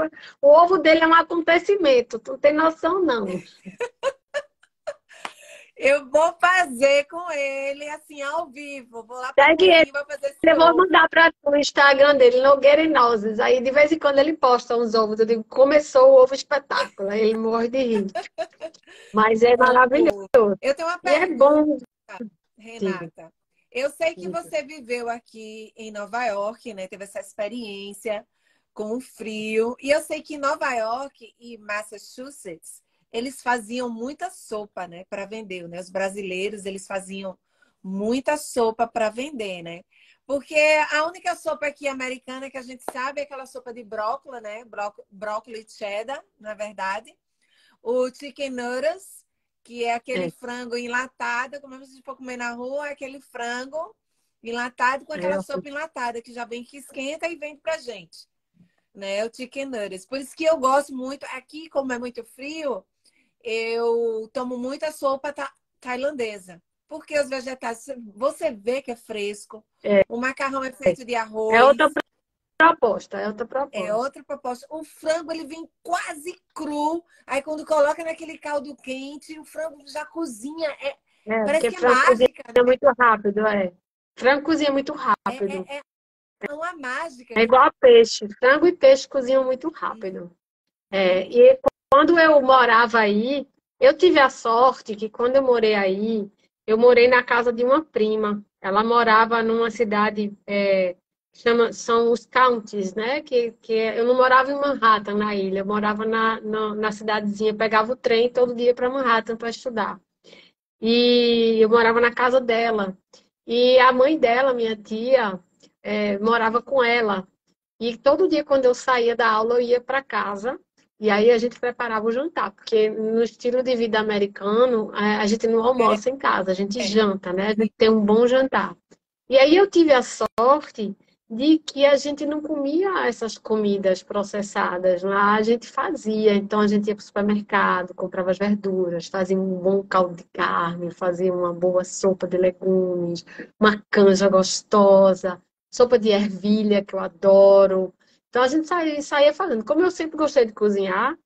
o ovo dele é um acontecimento, tu não tem noção, não. eu vou fazer com ele, assim, ao vivo. Vou lá para ele. Vou fazer eu vou mandar para o Instagram dele, Nogueira e Nozes. Aí, de vez em quando, ele posta uns ovos. Eu digo, começou o ovo espetáculo. Aí ele morre de rir. Mas é maravilhoso. Eu tenho uma pergunta, e é bom. Renata. Sim. Eu sei que você viveu aqui em Nova York, né? Teve essa experiência com o frio. E eu sei que Nova York e Massachusetts, eles faziam muita sopa, né, para vender, né? Os brasileiros, eles faziam muita sopa para vender, né? Porque a única sopa aqui americana que a gente sabe é aquela sopa de brócolis, né? Brócolis cheddar, na verdade. O chicken noodles, que é aquele é. frango enlatado, como se for comer na rua, é aquele frango enlatado com aquela é. sopa enlatada, que já vem que esquenta e vem pra gente. Né? O chicken nuggets. Por isso que eu gosto muito, aqui como é muito frio, eu tomo muita sopa ta tailandesa. Porque os vegetais, você vê que é fresco. É. O macarrão é feito de arroz. É outra proposta, é outra proposta. É outra proposta. O frango, ele vem quase cru. Aí, quando coloca naquele caldo quente, o frango já cozinha. É, é parece que é mágica. Né? muito rápido, é. Frango cozinha muito rápido. É, é, uma mágica. É igual a peixe. Frango e peixe cozinham muito rápido. É, e quando eu morava aí, eu tive a sorte que quando eu morei aí, eu morei na casa de uma prima. Ela morava numa cidade, é, chama, são os counties, né? Que, que é, eu não morava em Manhattan, na ilha, eu morava na, na, na cidadezinha, pegava o trem todo dia para Manhattan para estudar. E eu morava na casa dela. E a mãe dela, minha tia, é, morava com ela. E todo dia, quando eu saía da aula, eu ia para casa e aí a gente preparava o jantar, porque no estilo de vida americano, a gente não almoça em casa, a gente é. janta, né? A gente tem um bom jantar. E aí eu tive a sorte de que a gente não comia essas comidas processadas lá, a gente fazia. Então a gente ia para o supermercado, comprava as verduras, fazia um bom caldo de carne, fazia uma boa sopa de legumes, uma canja gostosa, sopa de ervilha que eu adoro. Então a gente saía, saía fazendo. Como eu sempre gostei de cozinhar,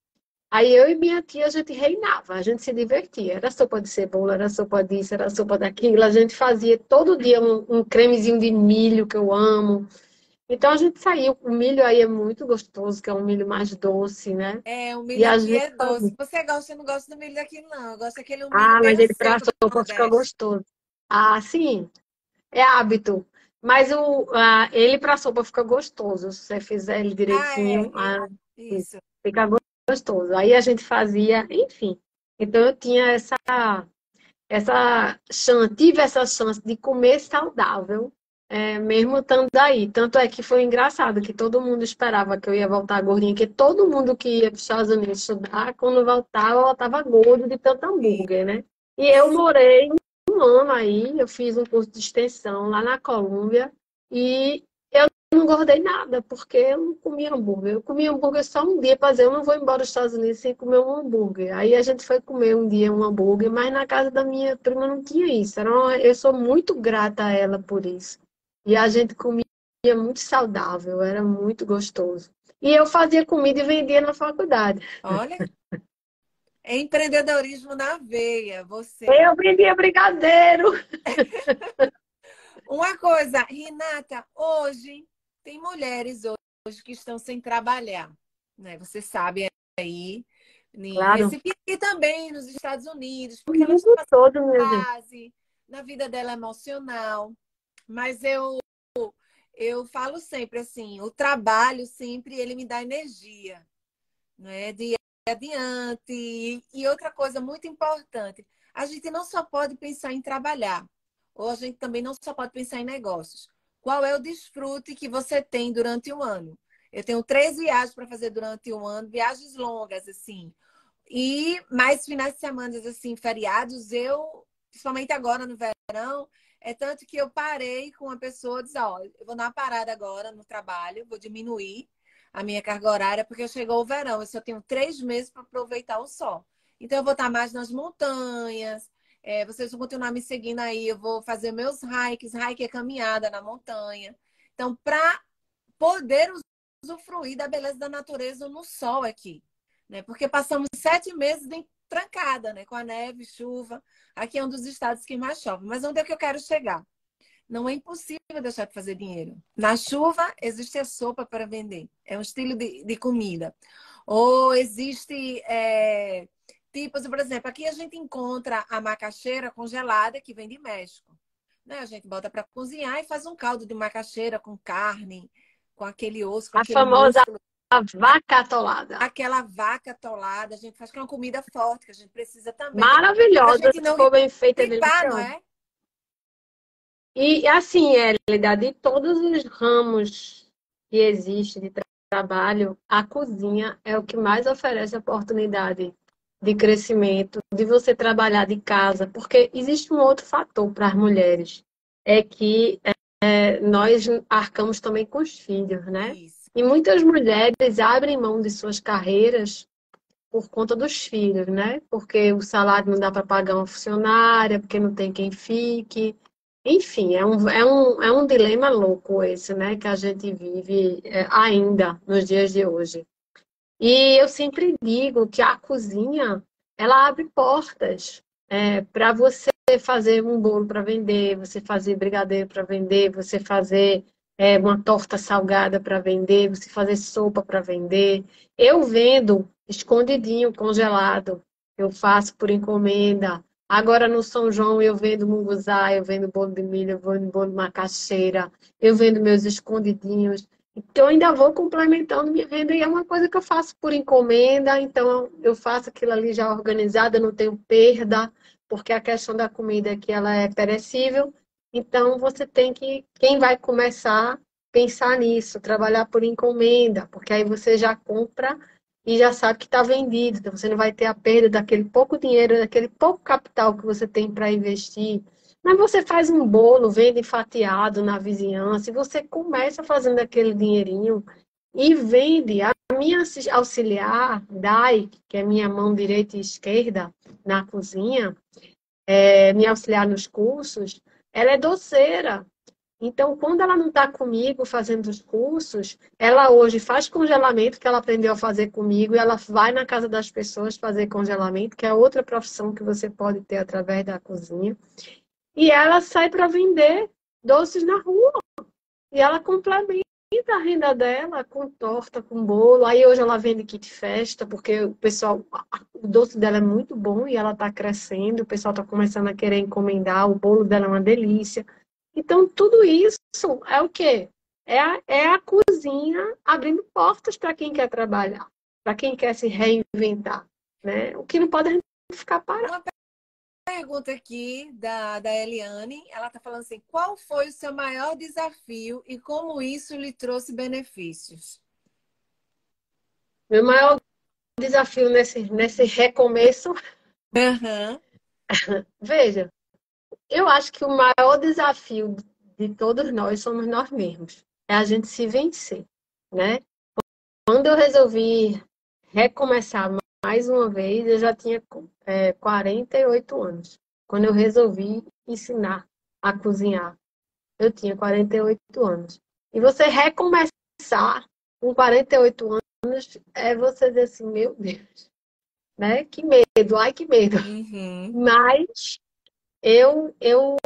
aí eu e minha tia a gente reinava, a gente se divertia. Era sopa de cebola, era sopa disso, era sopa daquilo. A gente fazia todo dia um, um cremezinho de milho que eu amo. Então a gente saiu. O milho aí é muito gostoso, que é um milho mais doce, né? É, o milho aqui é doce. Você gosta, eu não gosto do milho daqui, não. Eu gosto daquele milho Ah, mas ele pra sopa fica gostoso. Ah, sim. É hábito. Mas o, uh, ele para sopa fica gostoso. Se você fizer ele direitinho, ah, é, isso. fica gostoso. Aí a gente fazia, enfim. Então eu tinha essa, essa chance, tive essa chance de comer saudável, é, mesmo estando aí. Tanto é que foi engraçado que todo mundo esperava que eu ia voltar gordinha, que todo mundo que ia para os Estados Unidos estudar, quando voltava, voltava gordo de tanto hambúrguer, né? E eu morei um ano aí, eu fiz um curso de extensão lá na Colômbia e não engordei nada, porque eu não comia hambúrguer. Eu comia hambúrguer só um dia para dizer, eu não vou embora dos Estados Unidos sem comer um hambúrguer. Aí a gente foi comer um dia um hambúrguer, mas na casa da minha prima não tinha isso. Era uma... Eu sou muito grata a ela por isso. E a gente comia muito saudável, era muito gostoso. E eu fazia comida e vendia na faculdade. Olha, é empreendedorismo na veia, você. Eu vendia brigadeiro. Uma coisa, Renata, hoje tem mulheres hoje que estão sem trabalhar, né? Você sabe aí, claro. e também nos Estados Unidos, porque elas estão passando fase na vida dela emocional. Mas eu eu falo sempre assim, o trabalho sempre ele me dá energia, né? De adiante. E outra coisa muito importante, a gente não só pode pensar em trabalhar, ou a gente também não só pode pensar em negócios. Qual é o desfrute que você tem durante um ano? Eu tenho três viagens para fazer durante um ano, viagens longas, assim. E mais finais de semana, assim, feriados, eu, principalmente agora no verão, é tanto que eu parei com uma pessoa disse, ó, eu vou dar uma parada agora no trabalho, vou diminuir a minha carga horária, porque chegou o verão, eu só tenho três meses para aproveitar o sol. Então, eu vou estar mais nas montanhas. É, vocês vão continuar me seguindo aí. Eu vou fazer meus hikes. Hike é caminhada na montanha. Então, para poder usufruir da beleza da natureza no sol aqui. Né? Porque passamos sete meses trancada, né? Com a neve, chuva. Aqui é um dos estados que mais chove. Mas onde é que eu quero chegar? Não é impossível deixar de fazer dinheiro. Na chuva, existe a sopa para vender. É um estilo de, de comida. Ou existe é, tipos, por exemplo, aqui a gente encontra a macaxeira congelada que vem de México. Né? A gente bota para cozinhar e faz um caldo de macaxeira com carne, com aquele osso. Com a famosa músculo. A vaca atolada. Aquela vaca atolada, a gente faz que é uma comida forte, que a gente precisa também. Maravilhosa, se for bem feita. Limpar, não é? E assim, Elida, de todos os ramos que existem de trabalho, a cozinha é o que mais oferece oportunidade de crescimento, de você trabalhar de casa, porque existe um outro fator para as mulheres, é que é, nós arcamos também com os filhos, né? Isso. E muitas mulheres abrem mão de suas carreiras por conta dos filhos, né? Porque o salário não dá para pagar uma funcionária, porque não tem quem fique, enfim, é um, é, um, é um dilema louco esse, né, que a gente vive é, ainda nos dias de hoje. E eu sempre digo que a cozinha, ela abre portas é, para você fazer um bolo para vender, você fazer brigadeiro para vender, você fazer é, uma torta salgada para vender, você fazer sopa para vender. Eu vendo escondidinho, congelado. Eu faço por encomenda. Agora no São João eu vendo munguzá, eu vendo bolo de milho, eu vendo bolo de macaxeira, eu vendo meus escondidinhos. Então, eu ainda vou complementando minha venda e é uma coisa que eu faço por encomenda, então eu faço aquilo ali já organizado, não tenho perda, porque a questão da comida aqui ela é perecível, então você tem que, quem vai começar, pensar nisso, trabalhar por encomenda, porque aí você já compra e já sabe que está vendido, então você não vai ter a perda daquele pouco dinheiro, daquele pouco capital que você tem para investir. Mas você faz um bolo, vende fatiado na vizinhança, e você começa fazendo aquele dinheirinho e vende. A minha auxiliar, Dai, que é minha mão direita e esquerda na cozinha, é, me auxiliar nos cursos, ela é doceira. Então, quando ela não está comigo fazendo os cursos, ela hoje faz congelamento, que ela aprendeu a fazer comigo, e ela vai na casa das pessoas fazer congelamento, que é outra profissão que você pode ter através da cozinha. E ela sai para vender doces na rua. E ela complementa a renda dela com torta, com bolo. Aí hoje ela vende kit festa, porque o pessoal, o doce dela é muito bom e ela está crescendo, o pessoal está começando a querer encomendar, o bolo dela é uma delícia. Então, tudo isso é o quê? É a, é a cozinha abrindo portas para quem quer trabalhar, para quem quer se reinventar. Né? O que não pode é ficar parado. Pergunta aqui da, da Eliane. Ela está falando assim: qual foi o seu maior desafio e como isso lhe trouxe benefícios? Meu maior desafio nesse, nesse recomeço. Uhum. Veja, eu acho que o maior desafio de todos nós somos nós mesmos. É a gente se vencer, né? Quando eu resolvi recomeçar mais uma vez, eu já tinha é, 48 anos. Quando eu resolvi ensinar a cozinhar, eu tinha 48 anos. E você recomeçar com 48 anos é você dizer assim, meu Deus, né? Que medo, ai que medo. Uhum. Mas eu, eu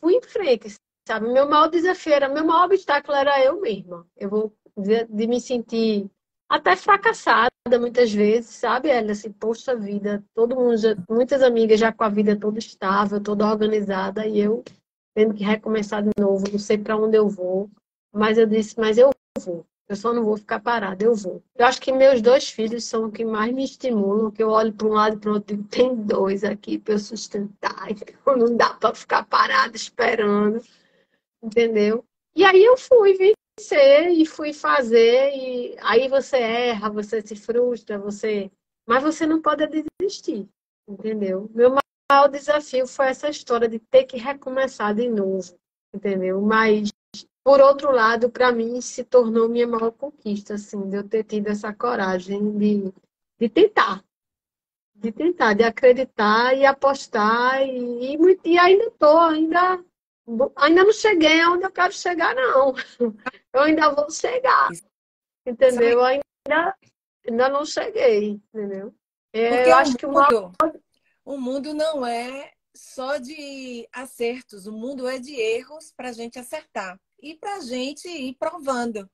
fui em frente, sabe? Meu maior desafio era, meu maior obstáculo era eu mesma. Eu vou dizer, de me sentir até fracassada muitas vezes, sabe? Ela assim, poxa vida, todo mundo, já, muitas amigas já com a vida toda estável, toda organizada, e eu tendo que recomeçar de novo, não sei para onde eu vou. Mas eu disse, mas eu vou. Eu só não vou ficar parada, eu vou. Eu acho que meus dois filhos são o que mais me estimulam, que eu olho para um lado e para o outro digo, tem dois aqui para eu sustentar, então não dá para ficar parada esperando, entendeu? E aí eu fui vencer e fui fazer, e aí você erra, você se frustra, você. Mas você não pode desistir, entendeu? Meu maior desafio foi essa história de ter que recomeçar de novo, entendeu? Mas por outro lado, para mim, se tornou minha maior conquista, assim, de eu ter tido essa coragem de, de tentar. De tentar, de acreditar e apostar. E, e, e ainda estou, ainda, ainda não cheguei aonde eu quero chegar, não. Eu ainda vou chegar. Entendeu? Eu ainda, ainda não cheguei, entendeu? É, eu acho que mundo, o mundo não é só de acertos, o mundo é de erros para a gente acertar e para a gente ir provando.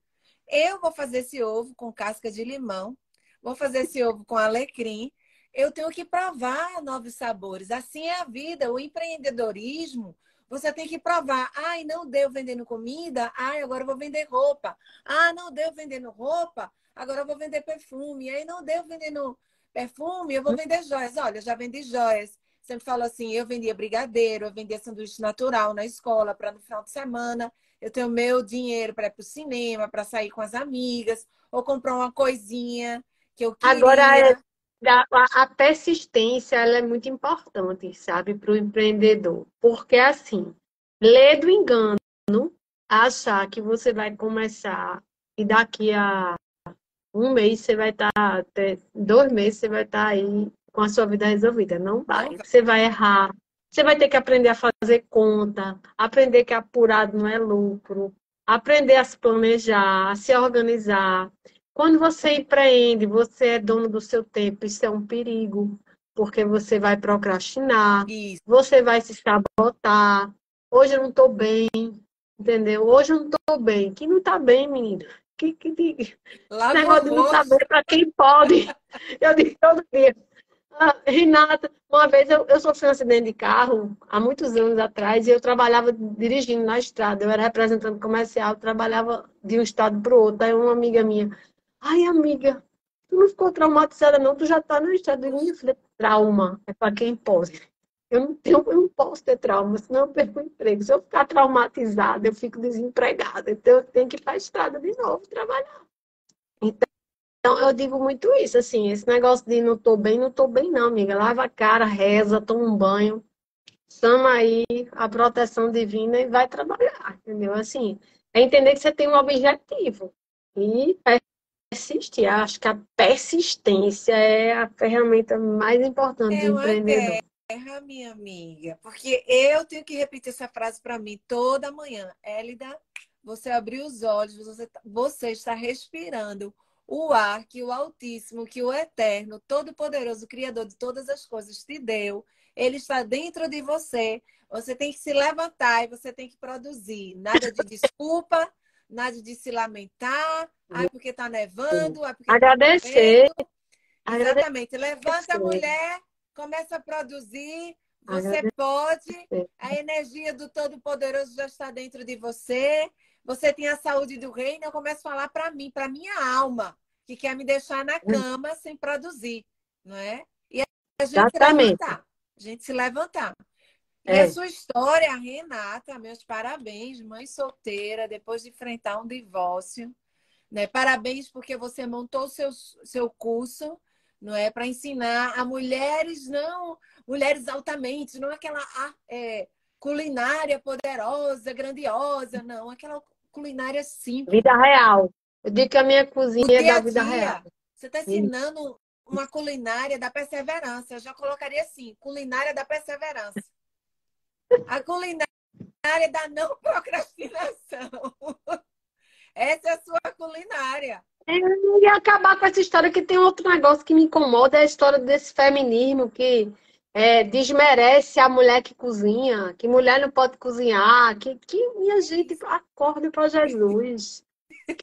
Eu vou fazer esse ovo com casca de limão, vou fazer esse ovo com alecrim. Eu tenho que provar novos sabores. Assim é a vida, o empreendedorismo. Você tem que provar. Ai, não deu vendendo comida. Ai, agora eu vou vender roupa. Ah, não deu vendendo roupa. Agora eu vou vender perfume. Aí não deu vendendo perfume, eu vou vender joias. Olha, já vendi joias. Sempre falo assim, eu vendia brigadeiro, eu vendia sanduíche natural na escola para no final de semana eu tenho meu dinheiro para ir para o cinema, para sair com as amigas, ou comprar uma coisinha que eu queria. Agora, é, a, persistência ela é muito importante, sabe, para o empreendedor. Porque, assim, ler do engano, achar que você vai começar e daqui a um mês você vai estar, tá, até dois meses você vai estar tá aí com a sua vida resolvida. Não vai. Você vai errar, você vai ter que aprender a fazer conta, aprender que apurado não é lucro, aprender a se planejar, a se organizar. Quando você empreende, você é dono do seu tempo, isso é um perigo, porque você vai procrastinar, isso. você vai se sabotar. Hoje eu não estou bem, Entendeu? Hoje eu não tô bem. Que não tá bem, menina. Que, que, que... Esse negócio de não saber para quem pode. Eu digo todo dia. Ah, Renata, uma vez eu, eu sofri um acidente de carro há muitos anos atrás e eu trabalhava dirigindo na estrada. Eu era representante comercial, trabalhava de um estado para o outro. Aí uma amiga minha, ai amiga, tu não ficou traumatizada não, tu já tá no estado. Eu digo, minha filha, trauma é para quem pode. Eu não, tenho, eu não posso ter trauma, senão eu perco o emprego. Se eu ficar traumatizada, eu fico desempregada. Então, eu tenho que ir para a estrada de novo trabalhar. Então, eu digo muito isso, assim, esse negócio de não tô bem, não tô bem, não, amiga. Lava a cara, reza, toma um banho, chama aí a proteção divina e vai trabalhar, entendeu? Assim, é entender que você tem um objetivo e persistir. Acho que a persistência é a ferramenta mais importante é do empreendedor terra, minha amiga. Porque eu tenho que repetir essa frase para mim toda manhã. Élida, você abriu os olhos, você, tá, você está respirando o ar que o Altíssimo, que o Eterno, Todo-Poderoso, Criador de todas as coisas te deu. Ele está dentro de você. Você tem que se levantar e você tem que produzir. Nada de desculpa, nada de se lamentar. Ai, porque está nevando. Ai, porque tá Agradecer. Tá Exatamente. Levanta a mulher começa a produzir, você pode, a energia do Todo-Poderoso já está dentro de você, você tem a saúde do reino, eu começo a falar para mim, para minha alma, que quer me deixar na hum. cama sem produzir, não é? E a gente Exatamente. se levantar, a gente se levantar. E é. a sua história, Renata, meus parabéns, mãe solteira, depois de enfrentar um divórcio. Né? Parabéns porque você montou seu, seu curso não é para ensinar a mulheres não mulheres altamente não aquela é, culinária poderosa grandiosa não aquela culinária simples vida real eu digo que a minha cozinha é da vida real você está ensinando uma culinária da perseverança eu já colocaria assim culinária da perseverança a culinária da não procrastinação essa é a sua culinária e acabar com essa história que tem outro negócio que me incomoda, é a história desse feminismo que é, desmerece a mulher que cozinha, que mulher não pode cozinhar, que, que minha gente acorde para Jesus. Que,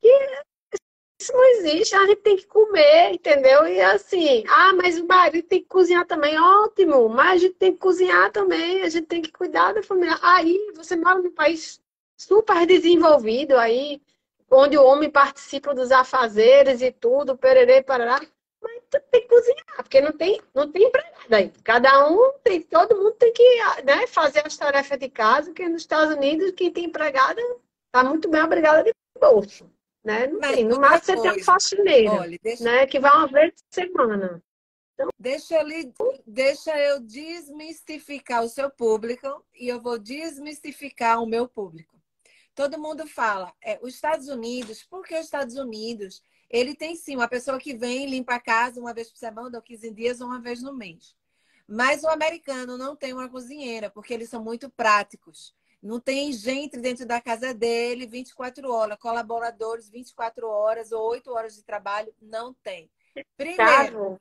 que isso não existe, a gente tem que comer, entendeu? E assim, ah, mas o marido tem que cozinhar também, ótimo, mas a gente tem que cozinhar também, a gente tem que cuidar da família. Aí você mora num país super desenvolvido aí, onde o homem participa dos afazeres e tudo, pererê, parará. Mas tem que cozinhar, porque não tem, não tem empregada aí. Cada um tem, todo mundo tem que né, fazer as tarefas de casa, que nos Estados Unidos, quem tem empregada está muito bem obrigada de bolso. Né? Não Mas tem. No máximo você tem uma faxineira, Olha, deixa... né? Que vai uma vez por semana. Então... Deixa, eu deixa eu desmistificar o seu público e eu vou desmistificar o meu público. Todo mundo fala, é, os Estados Unidos, por que os Estados Unidos? Ele tem sim uma pessoa que vem limpa a casa uma vez por semana, ou 15 dias, ou uma vez no mês. Mas o americano não tem uma cozinheira, porque eles são muito práticos. Não tem gente dentro da casa dele 24 horas, colaboradores 24 horas ou 8 horas de trabalho, não tem. Primeiro,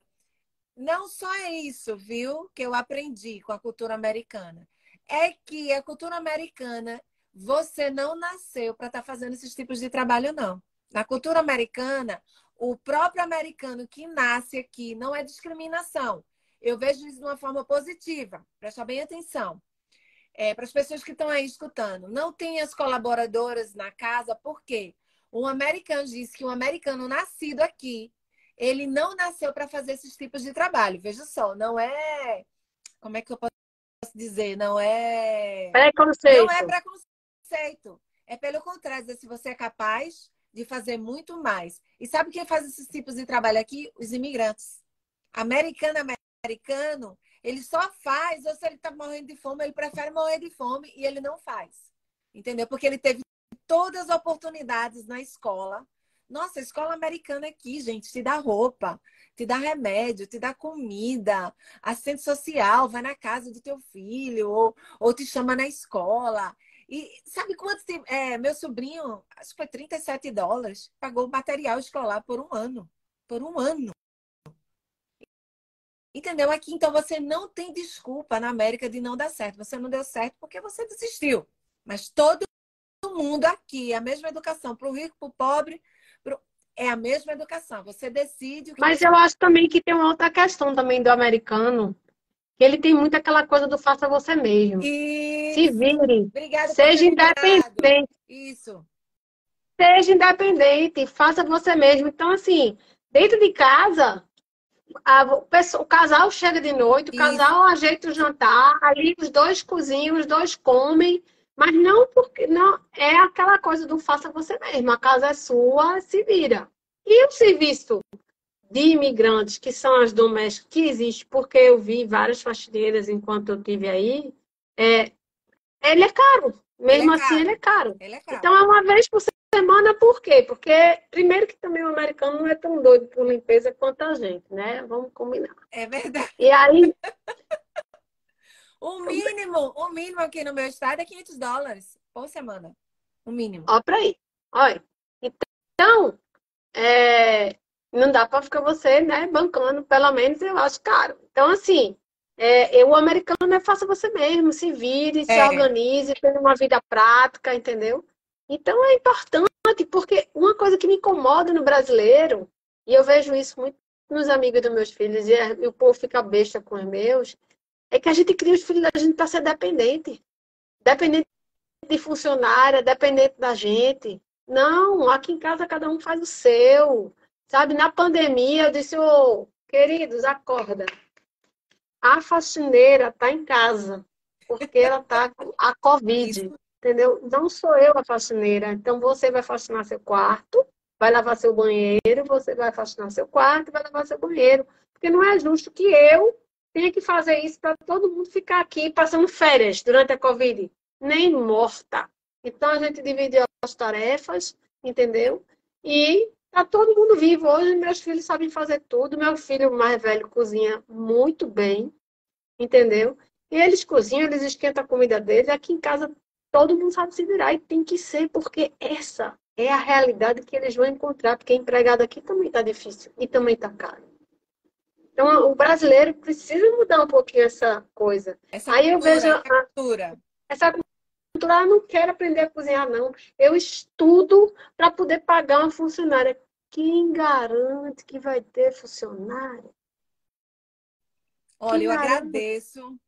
não só é isso, viu, que eu aprendi com a cultura americana. É que a cultura americana você não nasceu para estar tá fazendo esses tipos de trabalho, não. Na cultura americana, o próprio americano que nasce aqui não é discriminação. Eu vejo isso de uma forma positiva. Presta bem atenção. É, para as pessoas que estão aí escutando, não tem as colaboradoras na casa, por quê? Um americano diz que um americano nascido aqui, ele não nasceu para fazer esses tipos de trabalho. Veja só, não é. Como é que eu posso dizer? Não é. Preconceito. Não é preconceito preconceito. É pelo contrário, se você é capaz de fazer muito mais. E sabe quem faz esses tipos de trabalho aqui? Os imigrantes. Americano, americano, ele só faz, ou se ele está morrendo de fome, ele prefere morrer de fome e ele não faz. Entendeu? Porque ele teve todas as oportunidades na escola. Nossa, a escola americana aqui, gente, te dá roupa, te dá remédio, te dá comida, assistente social, vai na casa do teu filho, ou, ou te chama na escola. E sabe quanto tempo? É, meu sobrinho, acho que foi 37 dólares, pagou material escolar por um ano. Por um ano. Entendeu? Aqui, então, você não tem desculpa na América de não dar certo. Você não deu certo porque você desistiu. Mas todo mundo aqui, a mesma educação, para o rico, para o pobre, pro... é a mesma educação. Você decide o que. Mas eu acho também que tem uma outra questão também do americano, que ele tem muito aquela coisa do faça você mesmo. Isso. Se vire. Obrigada Seja independente. Isso. Seja independente. Faça você mesmo. Então, assim, dentro de casa, a o casal chega de noite, o Isso. casal ajeita o jantar, aí os dois cozinham, os dois comem, mas não porque não é aquela coisa do faça você mesmo. A casa é sua, se vira. E o serviço de imigrantes, que são as domésticas, que existe, porque eu vi várias faxineiras enquanto eu tive aí, é, ele é caro. Mesmo Ele é assim, caro. ele é caro. Ele é caro. Então é uma vez por semana, por quê? Porque, primeiro, que também o americano não é tão doido por limpeza quanto a gente, né? Vamos combinar. É verdade. E aí, O mínimo, o mínimo aqui no meu estado é 500 dólares por semana. O mínimo. ó, pra aí. Olha. Então, é, não dá pra ficar você, né, bancando, pelo menos eu acho caro. Então, assim, é, o americano é faça você mesmo, se vire, se É. organize, tenha uma vida prática, entendeu? Então é importante, porque uma coisa que me incomoda no brasileiro, e eu vejo isso muito nos amigos dos meus filhos, e, é- e o povo fica besta com os meus, é que a gente cria os filhos da gente para ser dependente. Dependente de funcionária, dependente da gente. Não, aqui em casa cada um faz o seu. Sabe, na pandemia eu disse, ô, queridos, acorda. A faxineira tá em casa, porque ela tá com a Covid, entendeu? Não sou eu a faxineira. Então você vai faxinar seu quarto, vai lavar seu banheiro, você vai faxinar seu quarto, vai lavar seu banheiro. Porque não é justo que eu tenha que fazer isso para todo mundo ficar aqui passando férias durante a Covid. Nem morta. Então a gente dividiu as tarefas, entendeu? E tá todo mundo vivo. Hoje meus filhos sabem fazer tudo. Meu filho mais velho cozinha muito bem, entendeu? E eles cozinham, eles esquentam a comida deles. Aqui em casa todo mundo sabe se virar e tem que ser, porque essa é a realidade que eles vão encontrar, porque empregado aqui também tá difícil e também tá caro. Então o brasileiro precisa mudar um pouquinho essa coisa. Essa Aí eu cultura, vejo essa a- cultura. essa cultura, ah, não quero aprender a cozinhar, não. Eu estudo para poder pagar uma funcionária. Quem garante que vai ter funcionária? Olha, eu agradeço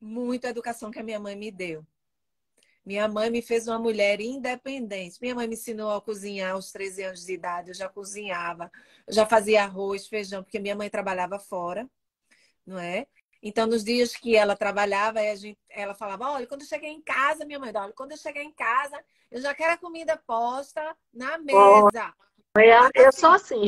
muito a educação que a minha mãe me deu. Minha mãe me fez uma mulher independente. Minha mãe me ensinou a cozinhar aos 13 anos de idade. Eu já cozinhava, eu já fazia arroz, feijão, porque minha mãe trabalhava fora, não é? Então, nos dias que ela trabalhava, gente, ela falava: Olha, quando eu cheguei em casa, minha mãe, olha, quando eu cheguei em casa, eu já quero a comida posta na mesa. É, Eu sou assim.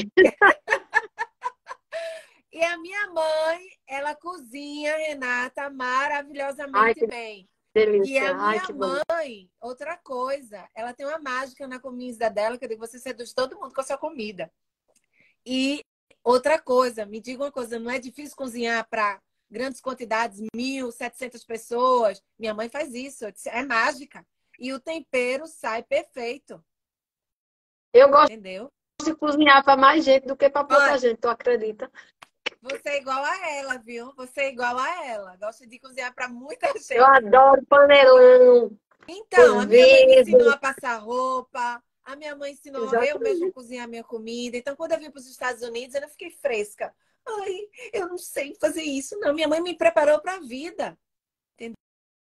E a minha mãe, ela cozinha, Renata, Ai, maravilhosamente que bem. E Delícia. a Ai, minha bom. mãe, outra coisa, ela tem uma mágica na comida dela, que você seduz todo mundo com a sua comida. E outra coisa, me diga uma coisa, não é difícil cozinhar para grandes quantidades, mil, setecentas pessoas? Minha mãe faz isso, é mágica. E o tempero sai perfeito, Eu gosto entendeu? de cozinhar para mais gente do que para pouca gente, tu acredita? Você é igual a ela, viu? Você é igual a ela. Gosta de cozinhar para muita gente. Eu adoro panelão. Então, a minha mãe me ensinou a passar roupa, a minha mãe ensinou eu Exatamente. mesmo a cozinhar minha comida. Então, quando eu vim para os Estados Unidos, eu não fiquei fresca. Ai, eu não sei fazer isso, não. Minha mãe me preparou para a vida.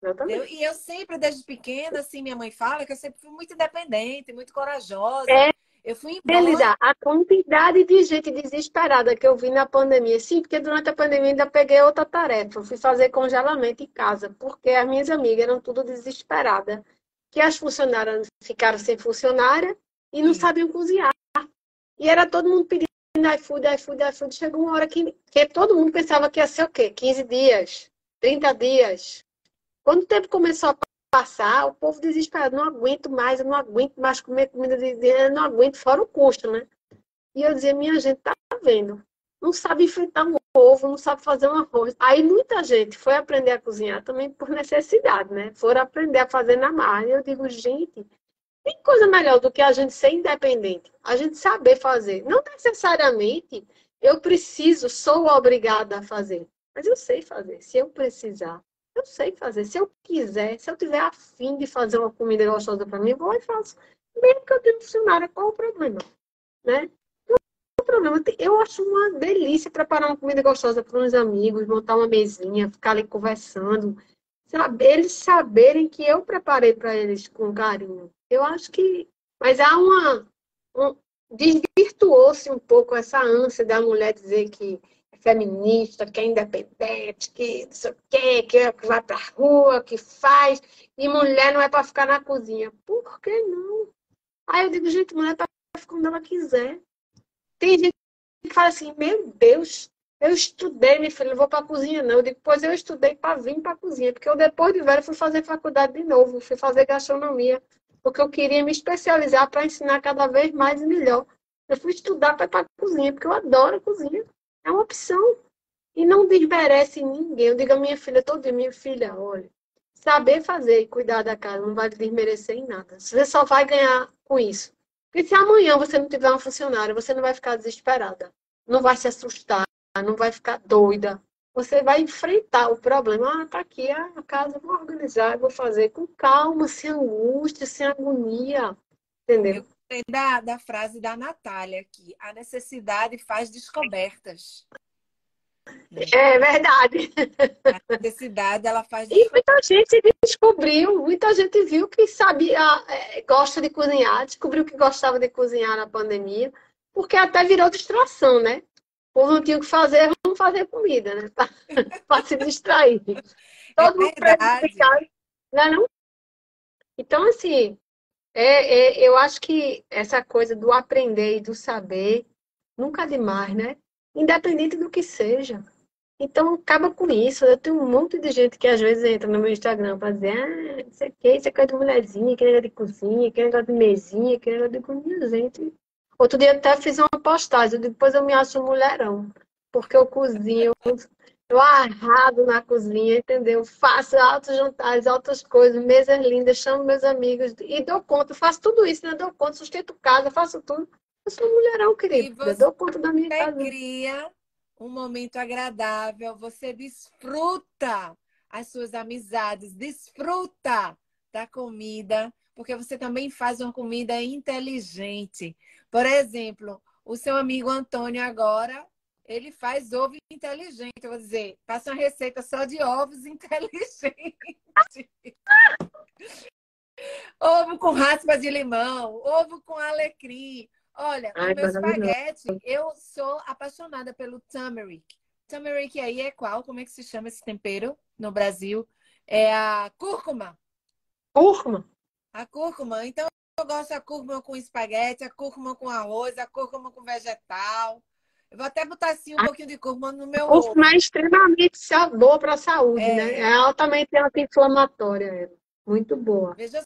Entendeu? E eu sempre, desde pequena, assim, minha mãe fala que eu sempre fui muito independente, muito corajosa. É. Eu fui embora. Elida, a quantidade de gente desesperada que eu vi na pandemia, sim, porque durante a pandemia ainda peguei outra tarefa, eu fui fazer congelamento em casa, porque as minhas amigas eram tudo desesperadas, que as funcionárias ficaram sem funcionária e não Sim. sabiam cozinhar. E era todo mundo pedindo iFood, iFood, iFood. Chegou uma hora que, que todo mundo pensava que ia ser o quê? 15 dias, 30 dias. Quando o tempo começou a passar, o povo desesperado, não aguento mais, eu não aguento mais comer comida de não aguento, fora o custo, né? E eu dizia, minha gente, tá vendo? Não sabe enfrentar um ovo, não sabe fazer um arroz. Aí muita gente foi aprender a cozinhar também por necessidade, né? Foram aprender a fazer na marra. E eu digo, gente, tem coisa melhor do que a gente ser independente, a gente saber fazer. Não necessariamente eu preciso, sou obrigada a fazer, mas eu sei fazer, se eu precisar. Eu sei fazer. Se eu quiser, se eu tiver afim de fazer uma comida gostosa para mim, eu vou e faço. Mesmo que eu tenha funcionário, qual o problema? Né? o problema. Eu acho uma delícia preparar uma comida gostosa para uns amigos, montar uma mesinha, ficar ali conversando. Saber, eles saberem que eu preparei para eles com carinho. Eu acho que. Mas há uma. Um... Desvirtuou-se um pouco essa ânsia da mulher dizer que feminista, que é independente, que não sei o quê, que vai pra rua, que faz, e mulher não é para ficar na cozinha. Por que não? Aí eu digo, gente, mulher tá onde ela quiser. Tem gente que fala assim, meu Deus, eu estudei, minha filha, não vou para cozinha, não. Eu digo, pois eu estudei para vir para cozinha, porque eu depois de velho fui fazer faculdade de novo, fui fazer gastronomia, porque eu queria me especializar para ensinar cada vez mais e melhor. Eu fui estudar para ir para cozinha, porque eu adoro cozinha. É uma opção. E não desmerece ninguém. Eu digo a minha filha todo dia, minha filha, olha, saber fazer e cuidar da casa não vai desmerecer em nada. Você só vai ganhar com isso. Porque se amanhã você não tiver uma funcionária, você não vai ficar desesperada. Não vai se assustar, não vai ficar doida. Você vai enfrentar o problema. Ah, tá aqui a casa, vou organizar, vou fazer com calma, sem angústia, sem agonia. Entendeu? Da, da frase da Natália aqui. A necessidade faz descobertas. É verdade. A necessidade, ela faz. E muita gente descobriu, muita gente viu que sabia, é, gosta de cozinhar, descobriu que gostava de cozinhar na pandemia, porque até virou distração, né? O povo não tinha o que fazer, vamos fazer comida, né? Para se distrair. É Todo é mundo verdade. Não, é não? Então, assim, é, é, eu acho que essa coisa do aprender e do saber nunca é demais, né? Independente do que seja. Então, acaba com isso. Eu tenho um monte de gente que às vezes entra no meu Instagram para dizer: ah, não sei o que, isso é coisa de mulherzinha, que negócio de cozinha, que negócio de mesinha, que negócio de cozinha, gente. Outro dia até fiz uma postagem, depois eu me acho mulherão, porque eu cozinho, eu arrado na cozinha, entendeu? Faço altos jantares, altas coisas, mesas lindas, chamo meus amigos e dou conta. Faço tudo isso, né? Dou conta, sustento casa, faço tudo. Eu sou mulherão, querido. Eu dou conta da minha casa. Cria um momento agradável, você desfruta as suas amizades, desfruta da comida, porque você também faz uma comida inteligente. Por exemplo, o seu amigo Antônio agora ele faz ovo inteligente. Eu vou dizer, passa uma receita só de ovos inteligentes. ovo com raspas de limão, ovo com alecrim. Olha, Ai, o meu espaguete, eu sou apaixonada pelo turmeric. Turmeric aí é qual? Como é que se chama esse tempero no Brasil? É a cúrcuma. Cúrcuma? A cúrcuma. Então, eu gosto da cúrcuma com espaguete, a cúrcuma com arroz, a cúrcuma com vegetal. Eu vou até botar assim um a pouquinho de cúrcuma no meu ovo. Cúrcuma é extremamente boa para a saúde, é. né? É altamente anti-inflamatória. É muito boa. Veja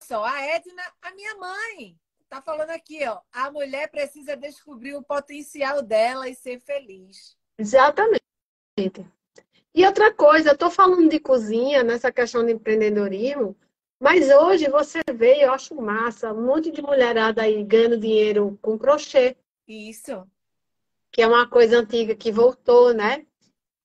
só, a Edna, a minha mãe, tá falando aqui, ó. A mulher precisa descobrir o potencial dela e ser feliz. Exatamente. E outra coisa, eu tô falando de cozinha nessa questão de empreendedorismo, mas hoje você vê, eu acho massa, um monte de mulherada aí ganhando dinheiro com crochê. Isso que é uma coisa antiga que voltou, né?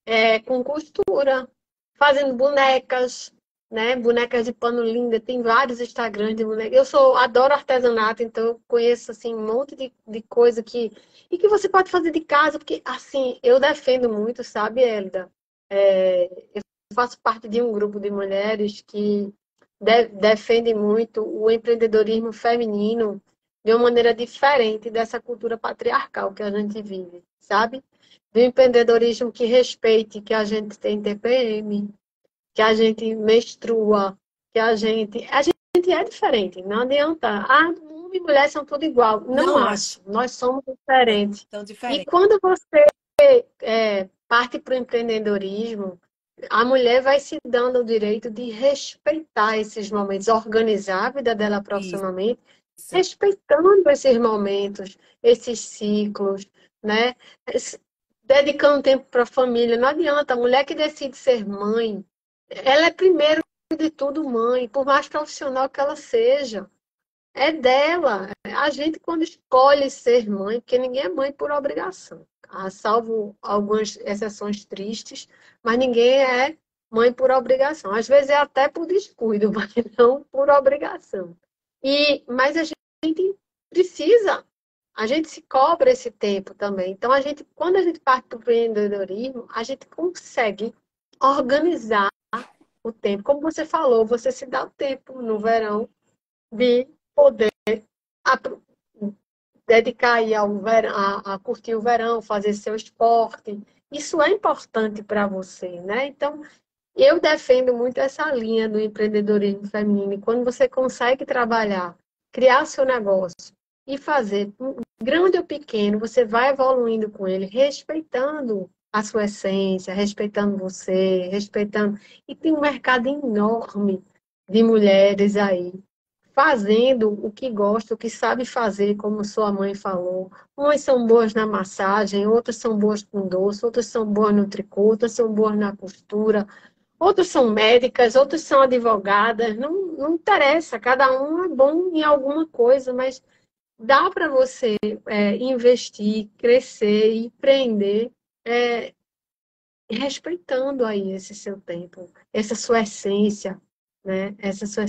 É, com costura, fazendo bonecas, né? Bonecas de pano linda, tem vários Instagrams de bonecas. Eu sou, adoro artesanato, então eu conheço assim um monte de, de coisa que e que você pode fazer de casa, porque assim eu defendo muito, sabe, Elda? É, eu faço parte de um grupo de mulheres que de, defende muito o empreendedorismo feminino de uma maneira diferente dessa cultura patriarcal que a gente vive, sabe? Do empreendedorismo que respeite que a gente tem TPM, que a gente menstrua, que a gente. A gente é diferente, não adianta. Ah, homem e mulher são tudo igual. Não, não acho. Nós somos diferentes. diferentes. E quando você é, parte para o empreendedorismo, a mulher vai se dando o direito de respeitar esses momentos, organizar a vida dela profissionalmente. Isso respeitando esses momentos, esses ciclos, né? Dedicando tempo para a família. Não adianta, a mulher que decide ser mãe, ela é primeiro de tudo mãe, por mais profissional que ela seja. É dela. A gente, quando escolhe ser mãe, porque ninguém é mãe por obrigação, ah, salvo algumas exceções tristes, mas ninguém é mãe por obrigação. Às vezes é até por descuido, mas não por obrigação. E, mas a gente precisa, a gente se cobra esse tempo também. Então, a gente, quando a gente parte para o empreendedorismo, a gente consegue organizar o tempo. Como você falou, você se dá o tempo no verão de poder dedicar aí ao verão, a, a curtir o verão, fazer seu esporte. Isso é importante para você, né? Então, eu defendo muito essa linha do empreendedorismo feminino. Quando você consegue trabalhar, criar seu negócio e fazer, grande ou pequeno, você vai evoluindo com ele, respeitando a sua essência, respeitando você, respeitando. E tem um mercado enorme de mulheres aí fazendo o que gosta, o que sabe fazer, como sua mãe falou. Umas são boas na massagem, outras são boas com doce, outras são boas no tricô, outras são boas na costura, outras são médicas, outras são advogadas. Não, não interessa, cada um é bom em alguma coisa, mas dá para você é, investir, crescer, empreender, é, respeitando aí esse seu tempo, essa sua essência, né? Essa sua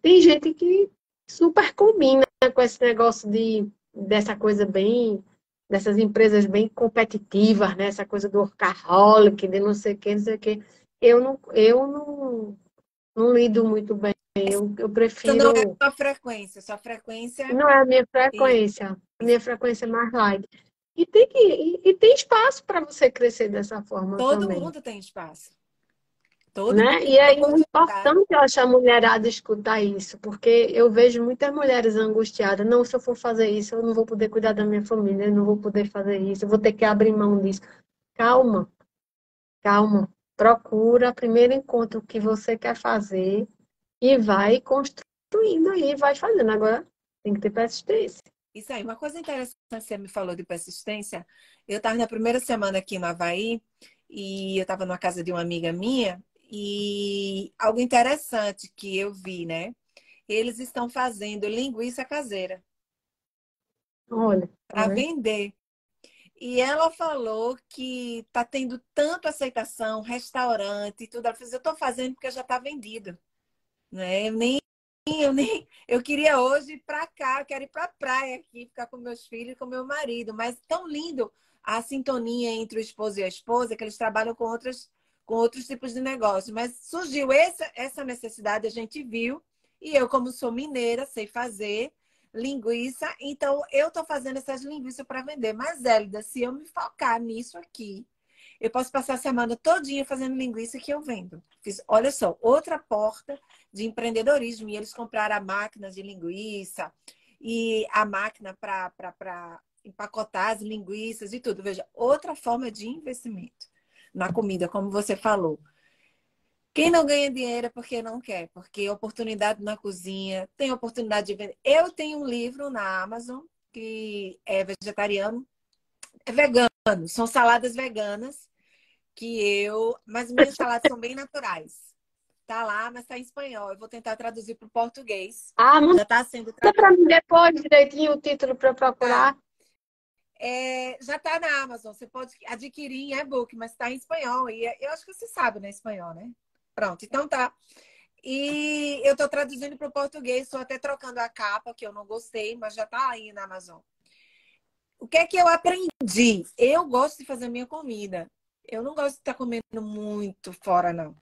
tem gente que super combina com esse negócio de dessa coisa bem dessas empresas bem competitivas, né? Essa coisa do workaholic, de não sei o que, não sei o que. Eu não, eu não, não lido muito bem. Eu, eu prefiro. Então não é a sua frequência, sua frequência. Não é a minha frequência. A minha frequência é mais light. E tem, que, e, e tem espaço para você crescer dessa forma. Todo também. mundo tem espaço. Todo né? E é importante, eu acho, a mulherada escutar isso, porque eu vejo muitas mulheres angustiadas. Não, se eu for fazer isso, eu não vou poder cuidar da minha família, eu não vou poder fazer isso, eu vou ter que abrir mão disso. Calma, calma. Procura primeiro encontro o que você quer fazer e vai construindo aí, vai fazendo. Agora tem que ter persistência. Isso aí, uma coisa interessante que você me falou de persistência. Eu estava na primeira semana aqui no Havaí e eu estava numa casa de uma amiga minha e algo interessante que eu vi, né? Eles estão fazendo linguiça caseira. Olha. Para vender. E ela falou que está tendo tanto aceitação, restaurante e tudo. Ela falou, eu estou fazendo porque já está vendido. Né? Eu nem, eu nem, eu queria hoje ir para cá, quero ir para a praia aqui, ficar com meus filhos e com meu marido. Mas tão lindo a sintonia entre o esposo e a esposa, que eles trabalham com outras com outros tipos de negócio. Mas surgiu essa, essa necessidade, a gente viu, e eu, como sou mineira, sei fazer linguiça, então eu estou fazendo essas linguiças para vender. Mas, Hélida, se eu me focar nisso aqui, eu posso passar a semana todinha fazendo linguiça que eu vendo. Fiz, olha só, outra porta de empreendedorismo. E eles compraram a máquina de linguiça e a máquina para empacotar as linguiças e tudo. Veja, outra forma de investimento na comida, como você falou. Quem não ganha dinheiro é porque não quer, porque oportunidade na cozinha, tem oportunidade de vender. Eu tenho um livro na Amazon que é vegetariano, é vegano, são saladas veganas que eu, mas minhas saladas são bem naturais. Tá lá, mas tá em espanhol. Eu vou tentar traduzir para o português. Ah, não. Já tá sendo traduzido. para mim depois direitinho o título para procurar. Tá. É, já está na Amazon. Você pode adquirir em e-book, mas está em espanhol. E eu acho que você sabe, né? Espanhol, né? Pronto, então tá. E eu estou traduzindo para o português, estou até trocando a capa, que eu não gostei, mas já está aí na Amazon. O que é que eu aprendi? Eu gosto de fazer minha comida. Eu não gosto de estar comendo muito fora, não.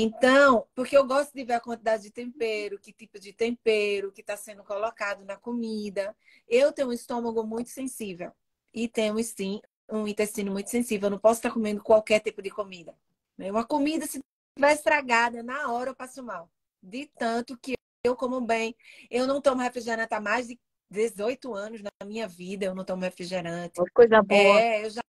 Então, porque eu gosto de ver a quantidade de tempero, que tipo de tempero que está sendo colocado na comida. Eu tenho um estômago muito sensível e tenho sim, um intestino muito sensível. Eu não posso estar comendo qualquer tipo de comida. Né? Uma comida, se estiver estragada, na hora eu passo mal. De tanto que eu como bem. Eu não tomo refrigerante há mais de 18 anos na minha vida. Eu não tomo refrigerante. Coisa boa. É, eu já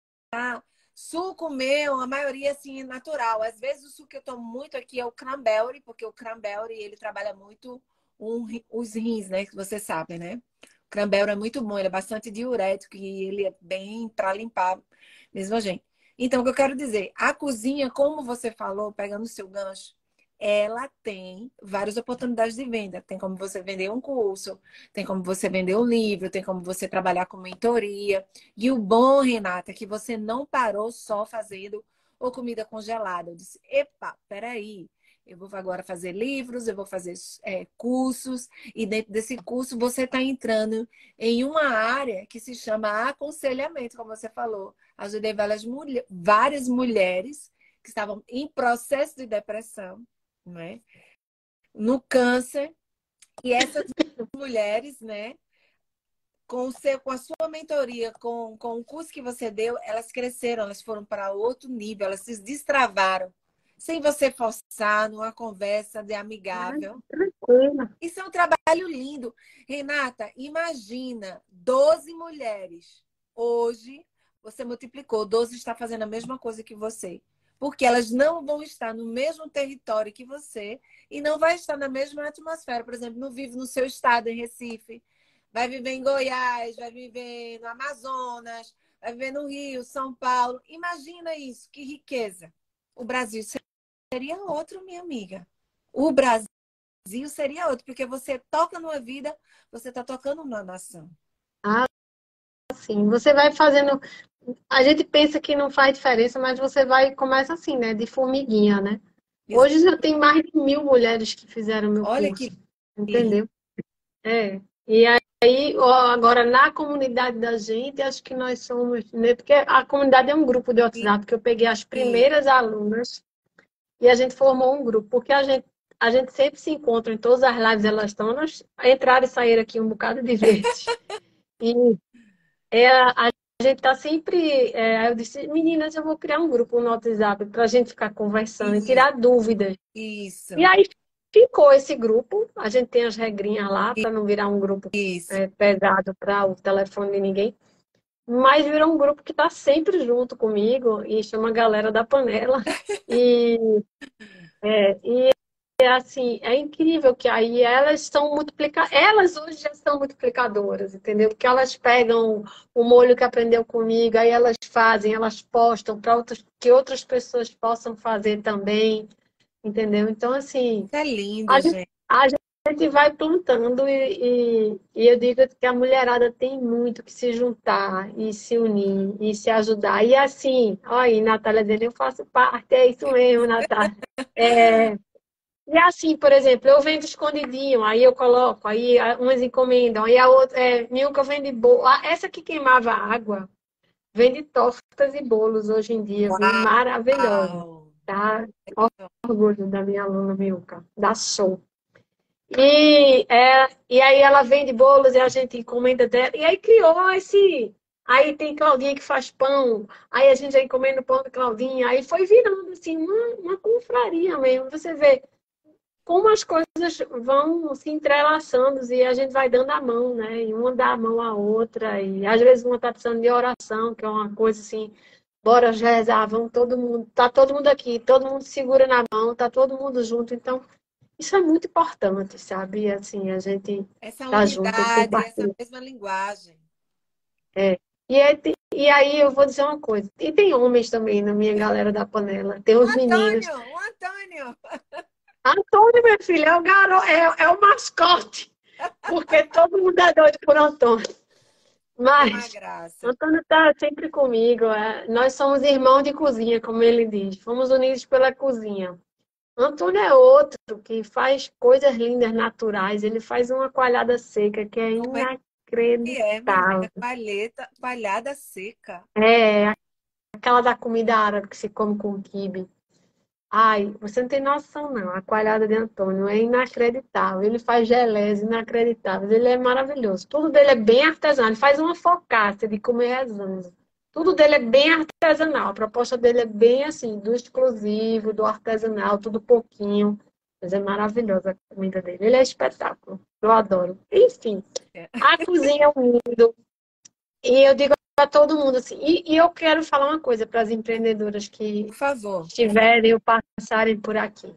Suco meu, a maioria assim é natural. Às vezes o suco que eu tomo muito aqui é o cranberry, porque o cranberry ele trabalha muito um, os rins, né? Que você sabe, né? O cranberry é muito bom, ele é bastante diurético e ele é bem para limpar mesmo a gente. Então, o que eu quero dizer, a cozinha, como você falou, pegando o seu gancho, ela tem várias oportunidades de venda. Tem como você vender um curso, tem como você vender um livro, tem como você trabalhar com mentoria. E o bom, Renata, é que você não parou só fazendo ou comida congelada. Eu disse, epa, peraí. Eu vou agora fazer livros, eu vou fazer é, cursos, e dentro desse curso você está entrando em uma área que se chama aconselhamento, como você falou. Ajudei várias, mulher, várias mulheres que estavam em processo de depressão, né? no câncer, e essas mulheres, né, com, o seu, com a sua mentoria, com, com o curso que você deu, elas cresceram, elas foram para outro nível, elas se destravaram sem você forçar, numa conversa de amigável. Tranquila. Isso é um trabalho lindo. Renata, imagina 12 mulheres. Hoje, você multiplicou, 12 está fazendo a mesma coisa que você. Porque elas não vão estar no mesmo território que você e não vai estar na mesma atmosfera. Por exemplo, não vive no seu estado, em Recife. Vai viver em Goiás, vai viver no Amazonas, vai viver no Rio, São Paulo. Imagina isso, que riqueza. O Brasil seria outro, minha amiga. O Brasil seria outro, porque você toca numa vida, você está tocando numa nação. Ah, sim. Você vai fazendo. A gente pensa que não faz diferença, mas você vai começa assim, né? De formiguinha, né? Isso. Hoje já tem mais de mil mulheres que fizeram meu Olha curso. que. Entendeu? É. E aí, agora na comunidade da gente, acho que nós somos, né? Porque a comunidade é um grupo de WhatsApp que eu peguei as primeiras alunas e a gente formou um grupo, porque a gente, a gente sempre se encontra em todas as lives, elas estão, nós entraram e saíram aqui um bocado de vezes. e é, a gente está sempre. É, eu disse, meninas, eu vou criar um grupo no WhatsApp para a gente ficar conversando Isso. e tirar dúvidas. Isso. E aí ficou esse grupo. A gente tem as regrinhas lá para não virar um grupo é, pesado para o telefone de ninguém. Mas virou um grupo que está sempre junto comigo e chama a galera da panela. E, é, e assim, é incrível que aí elas são multiplicadoras. Elas hoje já são multiplicadoras, entendeu? Porque elas pegam o molho que aprendeu comigo, aí elas fazem, elas postam para que outras pessoas possam fazer também, entendeu? Então, assim. É lindo, a gente. A gente a gente vai plantando e, e, e, eu digo que a mulherada tem muito que se juntar e se unir e se ajudar. E assim, olha aí, Natália dizendo, eu faço parte, é isso mesmo, Natália. É, e assim, por exemplo, eu vendo escondidinho, aí eu coloco, aí umas encomendam, aí a outra, é, Milka vende bolo. Essa que queimava água, vende tortas e bolos hoje em dia, maravilhosa. Tá? Orgulho da minha aluna Milka, da show. E, é, e aí ela vende bolos e a gente encomenda dela. E aí criou esse. Aí tem Claudinha que faz pão, aí a gente já encomenda o pão da Claudinha, aí foi virando assim, uma, uma confraria mesmo. Você vê como as coisas vão se entrelaçando e a gente vai dando a mão, né? E uma dá a mão à outra, e às vezes uma está precisando de oração, que é uma coisa assim, bora rezar, vamos todo mundo, tá todo mundo aqui, todo mundo segura na mão, tá todo mundo junto, então isso é muito importante, sabe? Assim, a gente essa tá unidade, junto, essa mesma linguagem. É. E, é, e aí eu vou dizer uma coisa. E tem homens também na minha galera da panela. Tem os o meninos. Antônio, o Antônio. Antônio, meu filho, é o garoto, é, é o mascote. Porque todo mundo é doido por Antônio. Mas Antônio está sempre comigo. É. Nós somos irmãos de cozinha, como ele diz. Fomos unidos pela cozinha. Antônio é outro que faz coisas lindas, naturais. Ele faz uma coalhada seca que é, é inacreditável. É, palheta, palhada seca. É, aquela da comida árabe que se come com quibe. Ai, você não tem noção, não. A coalhada de Antônio é inacreditável. Ele faz gelés inacreditáveis. Ele é maravilhoso. Tudo dele é bem artesanal. Ele faz uma focaccia de comer rezando. Tudo dele é bem artesanal. A proposta dele é bem assim, do exclusivo, do artesanal, tudo pouquinho. Mas é maravilhosa a comida dele. Ele é espetáculo. Eu adoro. Enfim, é. a cozinha é lindo. E eu digo para todo mundo assim. E, e, eu quero falar uma coisa para as empreendedoras que estiverem ou passarem por aqui.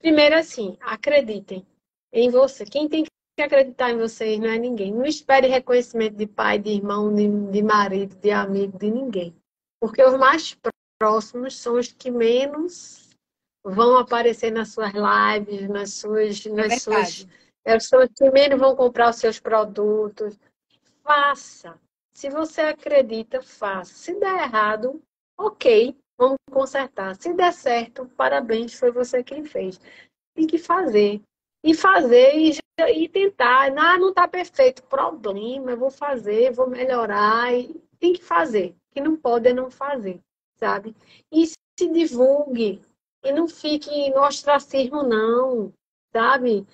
Primeiro, assim, acreditem em você. Quem tem que acreditar em vocês não é ninguém. Não espere reconhecimento de pai, de irmão, de, de marido, de amigo, de ninguém. Porque os mais próximos são os que menos vão aparecer nas suas lives, nas suas. Nas é suas são os que menos vão comprar os seus produtos. Faça. Se você acredita, faça. Se der errado, ok. Vamos consertar. Se der certo, parabéns, foi você quem fez. Tem que fazer. E fazer e, e tentar. Ah, não está perfeito. Problema, eu vou fazer, vou melhorar. E tem que fazer. Que não pode é não fazer, sabe? E se divulgue. E não fique no ostracismo, não, sabe?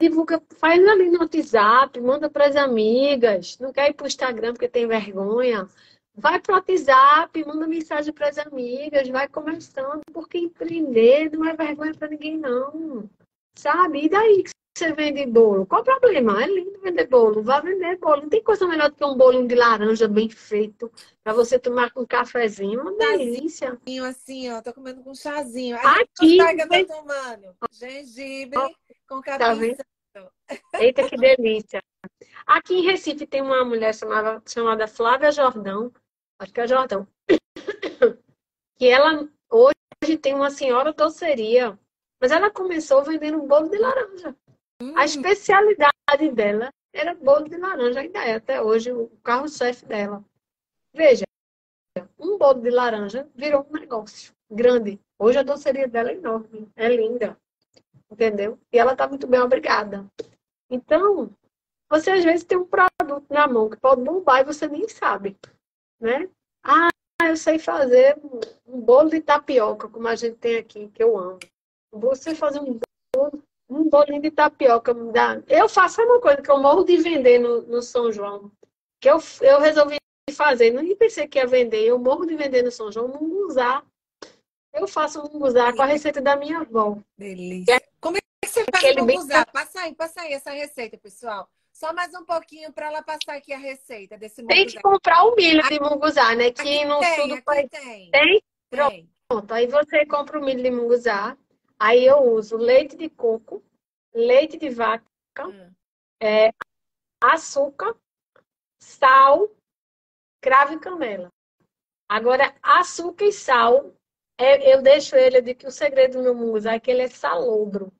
Divulga, faz ali no WhatsApp, manda para as amigas. Não quer ir para o Instagram porque tem vergonha. Vai para o WhatsApp, manda mensagem para as amigas, vai começando, porque empreender não é vergonha para ninguém, não. Sabe? E daí que você vende bolo? Qual o problema? É lindo vender bolo. Vá vender bolo. Não tem coisa melhor do que um bolinho de laranja bem feito para você tomar com um cafezinho. Uma delícia. Assim, ó, tô comendo com chazinho. Aqui. Tá tomando gengibre com capim tá Eita, que delícia. Aqui em Recife tem uma mulher chamada, chamada Flávia Jordão, acho que é Jordão, que ela hoje tem uma senhora doceria, mas ela começou vendendo bolo de laranja. Hum. A especialidade dela era bolo de laranja, ainda é até hoje o carro-chefe dela. Veja, um bolo de laranja virou um negócio grande. Hoje a doceria dela é enorme, é linda entendeu? E ela está muito bem, obrigada. Então, você às vezes tem um produto na mão que pode bombar e você nem sabe, né? Ah, eu sei fazer um bolo de tapioca, como a gente tem aqui, que eu amo. Você fazer um bolo, um bolinho de tapioca. Dá... Eu faço uma coisa que eu morro de vender no, no São João. Que eu, eu resolvi fazer. Não pensei que ia vender. Eu morro de vender no São João, usar. Eu faço um munguzá com a receita da minha avó. Delícia. Você faz? Bem... Passa aí, passa aí essa receita, pessoal. Só mais um pouquinho para ela passar aqui a receita desse munguzá. Tem que comprar o milho de munguzá, né? Que aqui no tem, sul do país tem. Tem? tem? Pronto. Aí você compra o milho de munguzá. Aí eu uso leite de coco, leite de vaca, hum. é, açúcar, sal, cravo e canela. Agora, açúcar e sal é, eu deixo ele, de que o segredo do meu munguzá é que ele é salobro.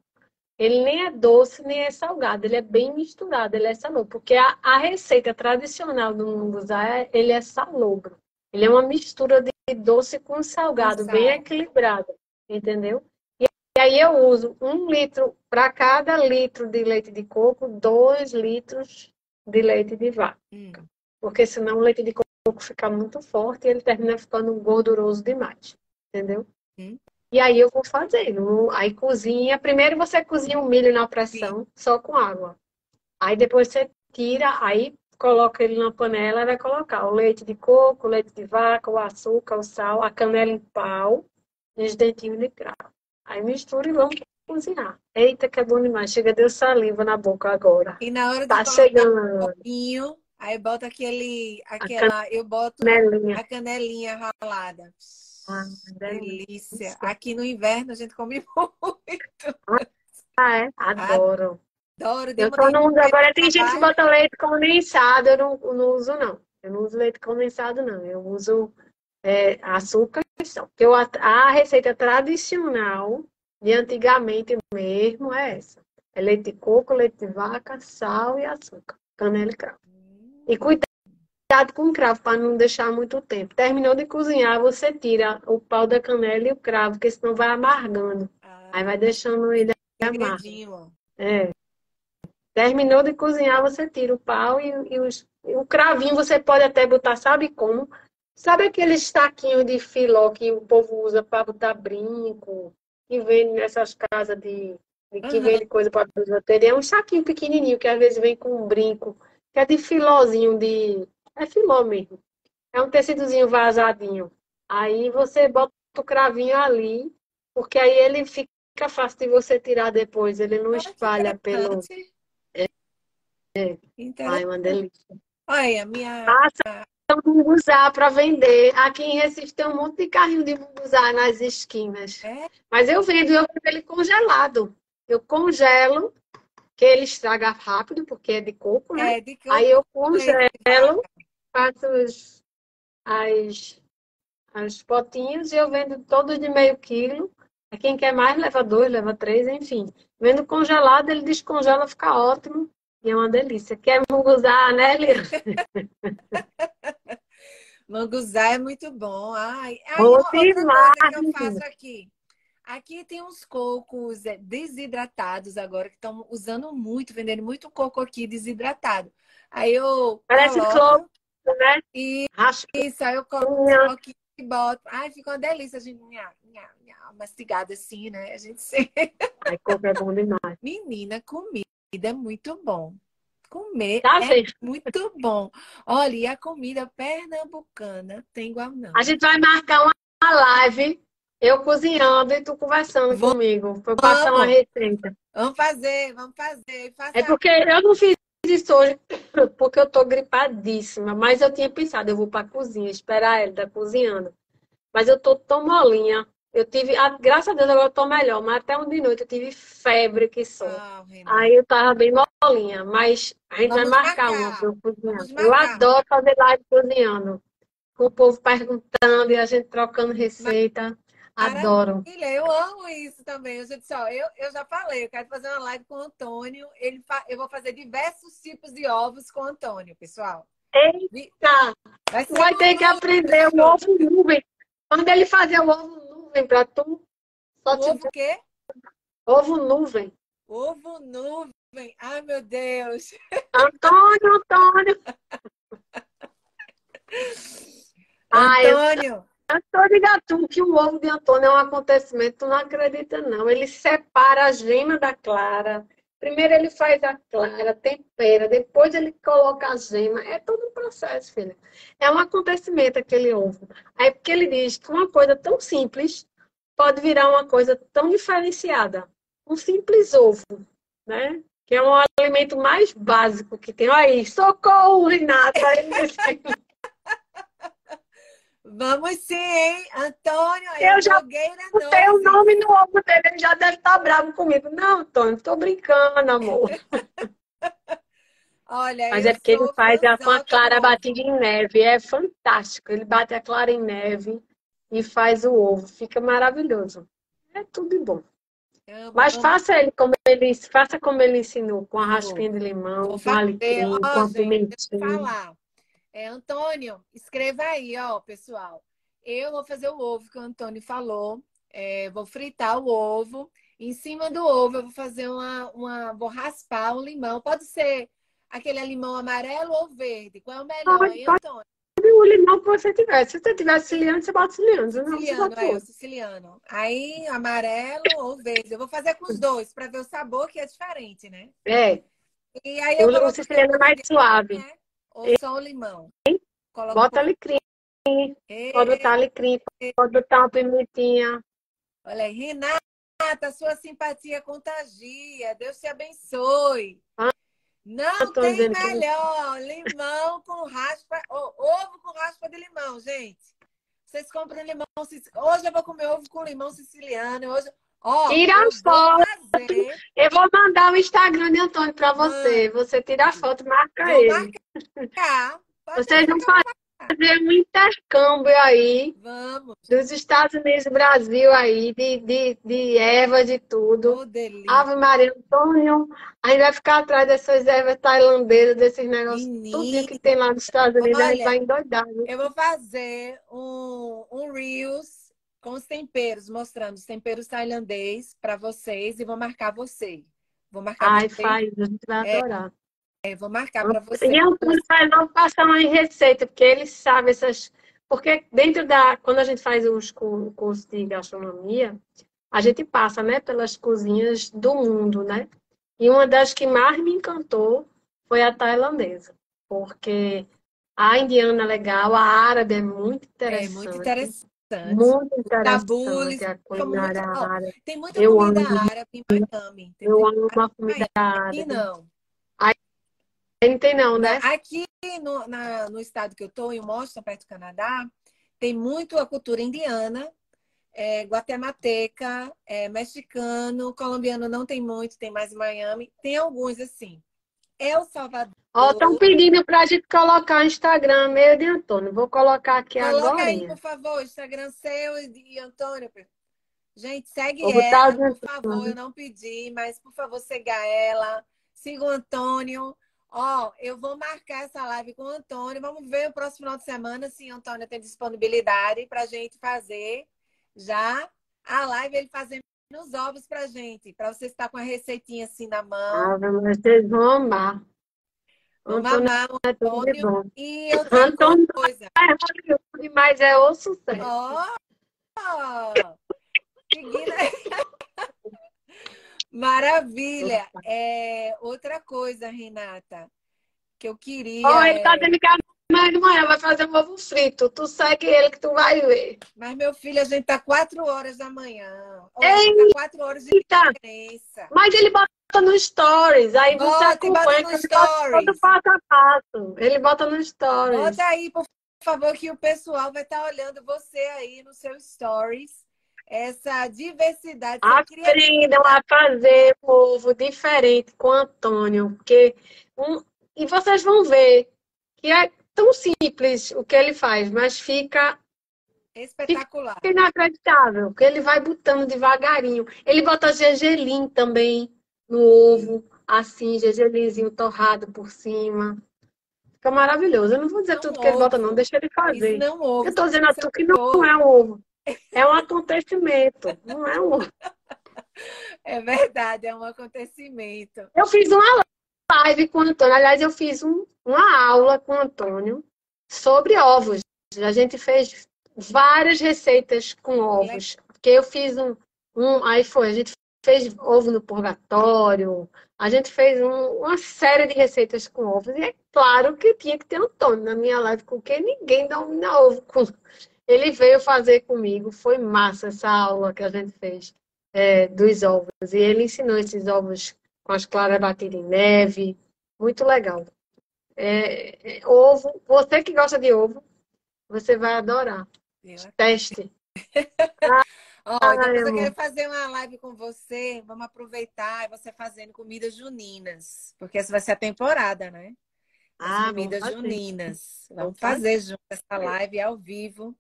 Ele nem é doce, nem é salgado. Ele é bem misturado, ele é salobro. Porque a, a receita tradicional do munguzá, é, ele é salobro. Ele é uma mistura de doce com salgado, Exato. bem equilibrado. Entendeu? E, e aí eu uso um litro, para cada litro de leite de coco, dois litros de leite de vaca. Hum. Porque senão o leite de coco fica muito forte e ele termina ficando gorduroso demais entendeu? Hum. E aí eu vou fazendo. Aí cozinha. Primeiro você cozinha o milho na pressão, Sim. só com água. Aí depois você tira, aí coloca ele na panela e vai colocar o leite de coco, o leite de vaca, o açúcar, o sal, a canela em pau e os dentinhos de cravo. Aí mistura e vamos cozinhar. Eita, que é bom demais. Chega deu saliva na boca agora. E na hora de tá chegando. Um pouquinho, aí bota aquele, aquela, eu boto canelinha. a canelinha ralada. Ah, delícia. Aqui no inverno a gente come muito. Ah, é? Adoro. Adoro. Eu tô no, agora tem gente que bota leite condensado, eu não, não uso, não. Eu não uso leite condensado, não. Eu uso é, açúcar e sal. Porque a receita tradicional de antigamente mesmo é essa. É leite de coco, leite de vaca, sal e açúcar. Canela e cravo. E cuidado Cuidado com o cravo para não deixar muito tempo. Terminou de cozinhar, você tira o pau da canela e o cravo, porque senão vai amargando. Ah, Aí vai deixando ele amargo. É. Terminou de cozinhar, você tira o pau e, e, os, e, o cravinho você pode até botar, sabe como? Sabe aqueles taquinhos de filó que o povo usa para botar brinco, que vende nessas casas de, de que uhum. vende coisa para bijuteria? É um saquinho pequenininho que às vezes vem com um brinco, que é de filózinho de é filó mesmo. É um tecidozinho vazadinho. Aí você bota o cravinho ali, porque aí ele fica fácil de você tirar depois. Ele não espalha pelo. É. é. Ai, uma delícia. Olha, minha. Passa munguzá para vender. Aqui em Recife tem um monte de carrinho de munguzá nas esquinas. É? Mas eu vendo, eu vendo ele congelado. Eu congelo, que ele estraga rápido, porque é de coco, né? É, de coco. Aí eu congelo faço os, as, as potinhos e eu vendo todos de meio quilo. Quem quer mais leva dois, leva três, enfim. Vendo congelado, ele descongela, fica ótimo. E é uma delícia. Quer usar, né, Lia? Manguzá é muito bom. Ai, aí, Bom outra coisa que eu faço aqui. Aqui tem uns cocos é, desidratados agora, que estão usando muito, vendendo muito coco aqui desidratado. Aí eu Parece coloco né? e Raspa. isso, aí eu coloco Nha. aqui e boto. Ai, fica uma delícia, a gente nha, nha, nha, mastigada assim, né? A gente se... Ai, coco é bom demais. Menina, comida é muito bom. Comer Tá, é gente? muito bom. Olha, e a comida pernambucana tem igual não. A gente vai marcar uma live, eu cozinhando e tu conversando Vamos. comigo, pra eu passar uma receita. Vamos fazer, vamos fazer. Faça É porque eu não fiz isso hoje, porque eu tô gripadíssima, mas eu tinha pensado, eu vou pra cozinha, esperar ela tá cozinhando. Mas eu tô tão molinha. Eu tive, ah, graças a Deus agora eu tô melhor, mas até um de noite eu tive febre que só. Ah. Aí eu tava bem molinha, mas a gente Vamos vai marcar marcar. uma pra eu cozinhar. Eu adoro fazer live cozinhando. Com o povo perguntando e a gente trocando receita. Adoro. Maravilha, eu amo isso também. Eu já disse, ó, eu, eu já falei, eu quero fazer uma live com o Antônio. Ele fa... Eu vou fazer diversos tipos de ovos com o Antônio, pessoal. Eita, Vai ser vai ter que aprender o ovo nuvem. Quando ele fazer o ovo nuvem pra tu, só o te ovo o quê? ovo nuvem. Ovo nuvem. Ai, meu Deus. Antônio, Antônio. Ah, eu Antônio, Eu tô ligado tu que o ovo de Antônio é um acontecimento, tu não acredita não. Ele separa a gema da clara. Primeiro ele faz a clara, tempera, depois ele coloca a gema. É todo um processo, filha. É um acontecimento aquele ovo. Aí porque ele diz que uma coisa tão simples pode virar uma coisa tão diferenciada. Um simples ovo, né? Que é um alimento mais básico que tem. Olha aí, socorro, Renata. Vamos sim, hein? Antônio, Eu já blogueira Tem o nome no ovo dele, ele já deve estar bravo comigo. Não, Antônio, tô brincando, amor. Olha, Mas eu é porque ele faz a, com a fãzona do clara batida em neve. É fantástico. Ele bate a clara em neve e faz o ovo. Fica maravilhoso. É tudo bom. Amo, Mas amo. faça ele como ele, faça como ele ensinou, com a raspinha de limão, com alecrim, com a eu pimentinha. É, Antônio, escreva aí, ó, pessoal. Eu vou fazer o ovo que o Antônio falou. É, vou fritar o ovo. Em cima do ovo, eu vou fazer uma, uma. Vou raspar um limão. Pode ser aquele limão amarelo ou verde. Qual é o melhor, Pode, hein, pode. Antônio? O limão que você tiver. Se você tiver siciliano, você bota siciliano. Você Siciliano, bota é, o siciliano. Aí, amarelo ou verde. Eu vou fazer com os dois, para ver o sabor que é diferente, né? É, E aí eu o, o siciliano é mais suave. né? Ou só o limão. Coloco Bota alecrim. Ei, Pode botar alecrim, pode botar uma pimentinha. Olha aí, Renata, sua simpatia contagia. Deus te abençoe. Ah, Não tem dizendo que- melhor. Limão com raspa, ô, ovo com raspa de limão, gente. Vocês compram limão. Hoje eu vou comer ovo com limão siciliano. Hoje, ó, Tira eu fazer. Eu vou mandar o Instagram de Antônio para você. Você tira a foto e marca Vou ele. marcar. Pode Vocês ficar. fazer um intercâmbio aí Vamos. dos Estados Unidos e Brasil aí, de, de, de erva, de tudo. Delícia. Ave Maria Antônio, a gente vai ficar atrás dessas ervas tailandesas, desses negócios, tudo que tem lá nos Estados Unidos, a gente Olha, vai endoidar. Eu vou fazer um, um Reels com os temperos, mostrando os temperos tailandês para vocês e vou marcar você. Vou marcar Ai, você. faz, a gente vai É, adorar. É, vou marcar para você. E Antônio faz logo passar uma receita, porque ele sabe essas. Porque dentro da. Quando a gente faz os cu- cursos de gastronomia, a gente passa, né, pelas cozinhas do mundo, né? E uma das que mais me encantou foi a tailandesa. Porque a indiana é legal, a árabe é muito É interessante. interessante. Muito interessante a fica muito- culinária ó, árabe. Tem muita Eu comida amo. árabe em Miami. Tem Eu amo a comida Aqui árabe. não. Não tem não, né? Aqui no, na- no estado que eu estou, em Washington, perto do Canadá, tem muito a cultura indiana, é, guatemateca, é, mexicano, colombiano não tem muito, tem mais em Miami. Tem alguns assim. El Salvador. Ó, estão pedindo pra gente colocar o Instagram meio de Antônio. Vou colocar aqui Coloca agora. aí, por favor, Instagram seu e de Antônio. Gente, segue Vou ela, o por Antônio. favor. Eu não pedi, mas por favor, siga ela. Siga o Antônio. Ó, eu vou marcar essa live com o Antônio. Vamos ver o próximo final de semana se o Antônio tem disponibilidade para a gente fazer já a live, ele fazendo os ovos pra gente, para você estar com a receitinha assim na mão. Ah, vocês vão amar. Vamos amar o é de Antônio. E outra Antônio coisa. É mas é o sucesso. Ó! Seguindo. Maravilha! É, outra coisa, Renata, que eu queria. Ó, ele tá é- dizendo que amanhã de manhã vai fazer um ovo frito. Tu segue ele que tu vai ver. Mas, meu filho, a gente tá quatro horas da manhã. Ei, tá quatro horas de Eita. diferença. Mas ele bota no stories, aí você Bota bota acompanha no bota stories. todo passo a passo. Ele bota no stories. Bota aí, por favor, que o pessoal vai estar olhando você aí no seu stories. Essa diversidade. Aprendam a fazer um ovo diferente com o Antônio, porque um... e vocês vão ver que é tão simples o que ele faz, mas fica espetacular. inacreditável, porque ele vai botando devagarinho. Ele bota gergelim também no ovo, assim, gergelimzinho torrado por cima. Fica maravilhoso. Eu não vou dizer Não tudo que ele bota, não, ovo. deixa ele Isso fazer. não ouve. Eu tô dizendo a isso tu é que não ovo. é um ovo. É um acontecimento, não é um ovo. É verdade, é um acontecimento. Eu fiz uma live com o Antônio. Aliás, eu fiz um- uma aula com o Antônio sobre ovos. A gente fez várias receitas com ovos. Porque eu fiz um, um. Aí foi, a gente fez ovo no purgatório. A gente fez um- uma série de receitas com ovos. E é claro que tinha que ter Antônio na minha live, porque ninguém domina ovo. com- Ele veio fazer comigo. Foi massa essa aula que a gente fez é, dos ovos. E ele ensinou esses ovos com as claras batidas em neve. Muito legal. É, é, ovo, você que gosta de ovo, você vai adorar. Teste. Ó, Ai, depois eu quero fazer uma live com você. Vamos aproveitar você fazendo comidas juninas. Porque essa vai ser a temporada, né? As Ah, comidas juninas. Vamos fazer junto essa live ao vivo.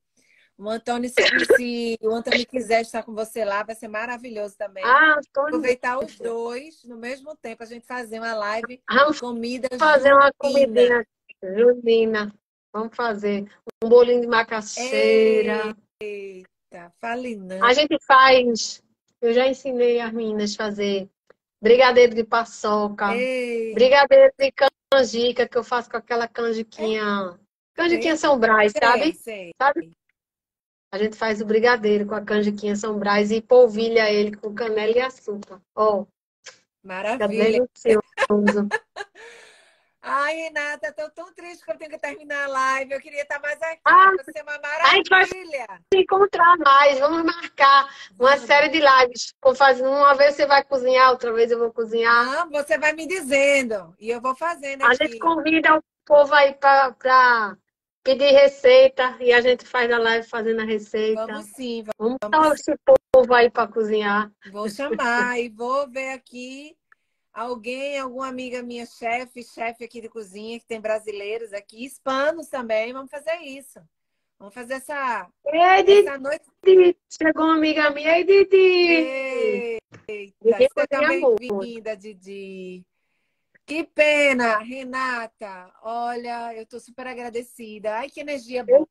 O Antônio, se, o Antônio quiser estar com você lá, vai ser maravilhoso também. Ah, Antônio, Aproveitar os dois no mesmo tempo, a gente fazer uma live vamos comida fazer uma junina. comidinha junina. Vamos fazer um bolinho de macaxeira. Eita, fale não. A gente faz, eu já ensinei as meninas a fazer brigadeiro de paçoca, Ei, brigadeiro de canjica, que eu faço com aquela canjiquinha. Canjiquinha São Brás, sabe? sei. Sabe? A gente faz o brigadeiro com a canjiquinha São Brás e polvilha ele com canela e açúcar. Ó, fica Maravilha. delicioso. Ai, Renata, tô tão triste que eu tenho que terminar a live. Eu queria estar mais aqui. Ah, Vai ser uma gente vai- maravilha. Se encontrar mais, vamos marcar uma série de lives. Uma vez você vai cozinhar, outra vez eu vou cozinhar. Ah, você vai me dizendo. E eu vou fazendo A aqui. gente convida o povo aí para pedir receita e a gente faz a live fazendo a receita. Vamos sim, Vamos vamos esse povo aí para cozinhar. Vou chamar e vou ver aqui alguém, alguma amiga minha chefe, chefe aqui de cozinha, que tem brasileiros aqui, hispanos também. Vamos fazer isso. Vamos fazer essa, Ei, Didi, essa noite. chegou uma amiga minha. Ei, Didi! Eita, Didi seja bem-vinda, Didi. Que pena, Renata. Olha, eu tô super agradecida. Ai, que energia boa.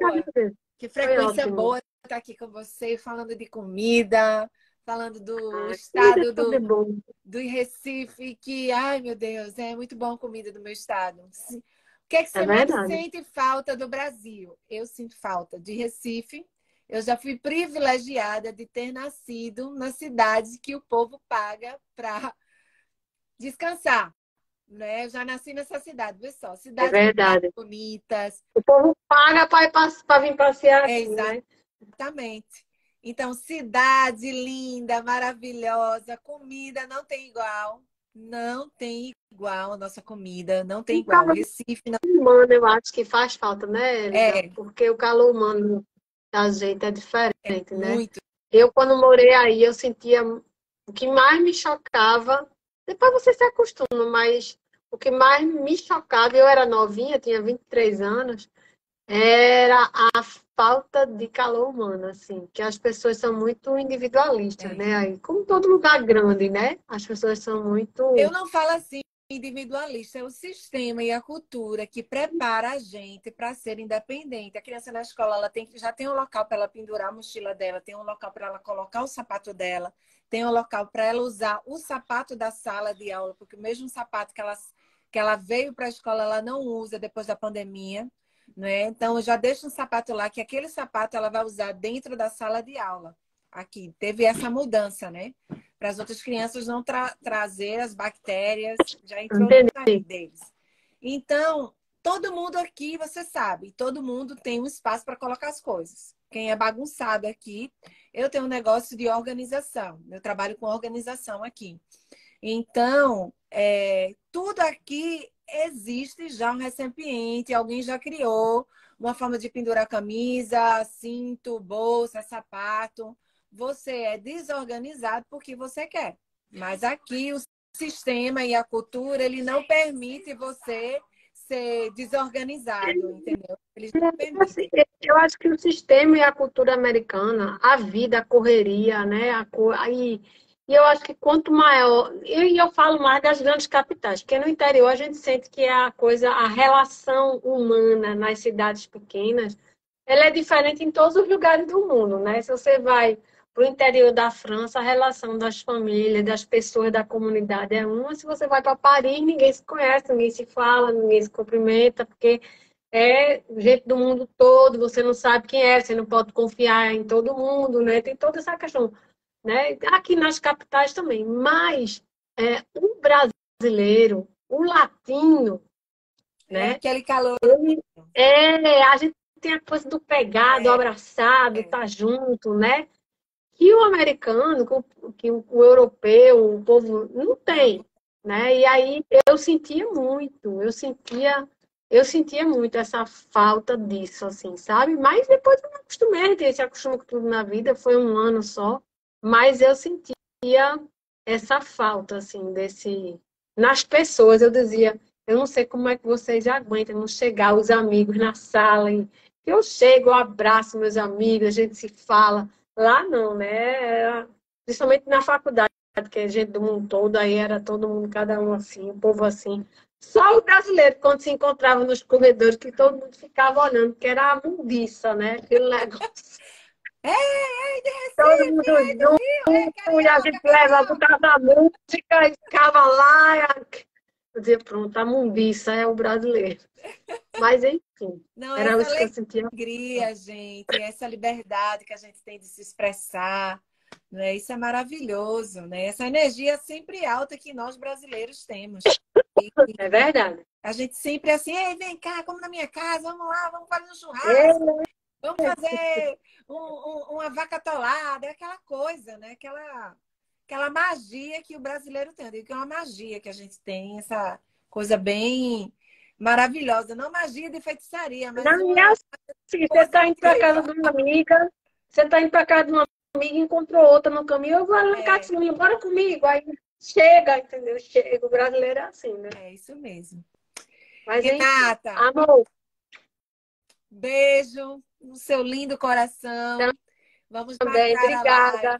Que frequência boa estar aqui com você, falando de comida, falando do Ah, estado tudo do, do Recife, que, ai meu Deus, é muito bom a comida do meu estado. O que é que você mais verdade. sente falta do Brasil? Eu sinto falta de Recife. Eu já fui privilegiada de ter nascido na cidade que o povo paga para descansar. Né? Eu já nasci nessa cidade, vê só. Cidades É verdade. bonitas, O povo paga para vir passear É, aqui, né? Exatamente. Então, cidade linda, maravilhosa, comida não tem igual. Não tem igual a nossa comida, não tem Então, igual. Recife não humano, eu acho que faz falta, né? É. Porque o calor humano da gente é diferente, é né? muito. Eu, quando morei aí, eu sentia o que mais me chocava. Depois você se acostuma, mas o que mais me chocava, eu era novinha, tinha 23 anos, era a falta de calor humano, assim, que as pessoas são muito individualistas, É. né? Aí, como todo lugar grande, né? As pessoas são muito. Eu não falo assim, individualista, é o sistema e a cultura que prepara a gente para ser independente. A criança na escola ela tem, já tem um local para ela pendurar a mochila dela, tem um local para ela colocar o sapato dela, tem um local para ela usar o sapato da sala de aula, porque o mesmo sapato que ela, que ela veio para a escola ela não usa depois da pandemia. Né? Então, já deixa um sapato lá, que aquele sapato ela vai usar dentro da sala de aula. Aqui, teve essa mudança, né? Para as outras crianças não tra trazer as bactérias, já entrou no deles. Então, todo mundo aqui, você sabe, todo mundo tem um espaço para colocar as coisas. Quem é bagunçado aqui, eu tenho um negócio de organização. Eu trabalho com organização aqui. Então, é, tudo aqui existe já um recipiente, alguém já criou uma forma de pendurar camisa, cinto, bolsa, sapato. Você é desorganizado porque você quer. Mas aqui o sistema e a cultura, ele não permite você ser desorganizado, entendeu? Permitem. Eu acho que o sistema e a cultura americana, a vida, a correria, né? A, aí e eu acho que quanto maior, e eu, eu falo mais das grandes capitais, porque no interior a gente sente que a coisa, a relação humana nas cidades pequenas, ela é diferente em todos os lugares do mundo, né? Se você vai para o interior da França, a relação das famílias, das pessoas da comunidade é uma. Se você vai para Paris, ninguém se conhece, ninguém se fala, ninguém se cumprimenta, porque é gente do mundo todo, você não sabe quem é, você não pode confiar em todo mundo, né? Tem toda essa questão né? aqui nas capitais também. Mas é, o brasileiro, o latino, né? É aquele calor. Ele, é, a gente tem a coisa do pegado, é. abraçado, é. tá junto, né? Que o americano, que o, o europeu, o povo não tem, né? E aí eu sentia muito, eu sentia eu sentia muito essa falta disso, assim, sabe? Mas depois eu me acostumei, a gente se acostuma com tudo na vida, foi um ano só. Mas eu sentia essa falta, assim, desse. Nas pessoas, eu dizia, eu não sei como é que vocês aguentam não chegar os amigos na sala. E eu chego, eu abraço meus amigos, a gente se fala. Lá não, né? Era, principalmente na faculdade, que a gente do mundo todo, aí era todo mundo, cada um assim, o povo assim. Só o brasileiro, quando se encontrava nos corredores, que todo mundo ficava olhando, que era a mundiça, né? Aquele negócio. Ei, ei, de Recife, Todo mundo junto, e a gente leva, botava música e ficava lá. Eu dizia, pronto, a mumbiça é o brasileiro. Mas, enfim, Não, era isso que eu sentia. alegria, gente, essa liberdade que a gente tem de se expressar, né? Isso é maravilhoso, né? Essa energia sempre alta que nós brasileiros temos. E, é verdade. A gente sempre é assim, Ei, vem cá, como na minha casa, vamos lá, vamos fazer um churrasco. É. Vamos fazer um, um, uma vaca atolada, é aquela coisa, né? Aquela, aquela magia que o brasileiro tem. Eu digo que é uma magia que a gente tem, essa coisa bem maravilhosa. Não magia de feitiçaria, mas. Não, uma... assim, você está indo para casa de uma amiga, você está indo para casa de uma amiga e encontrou outra no caminho, eu vou lá na é. bora comigo. Aí chega, entendeu? Chega. O brasileiro é assim, né? É isso mesmo. Mas, Renata, amor. Beijo no seu lindo coração. Então, Vamos também, obrigada.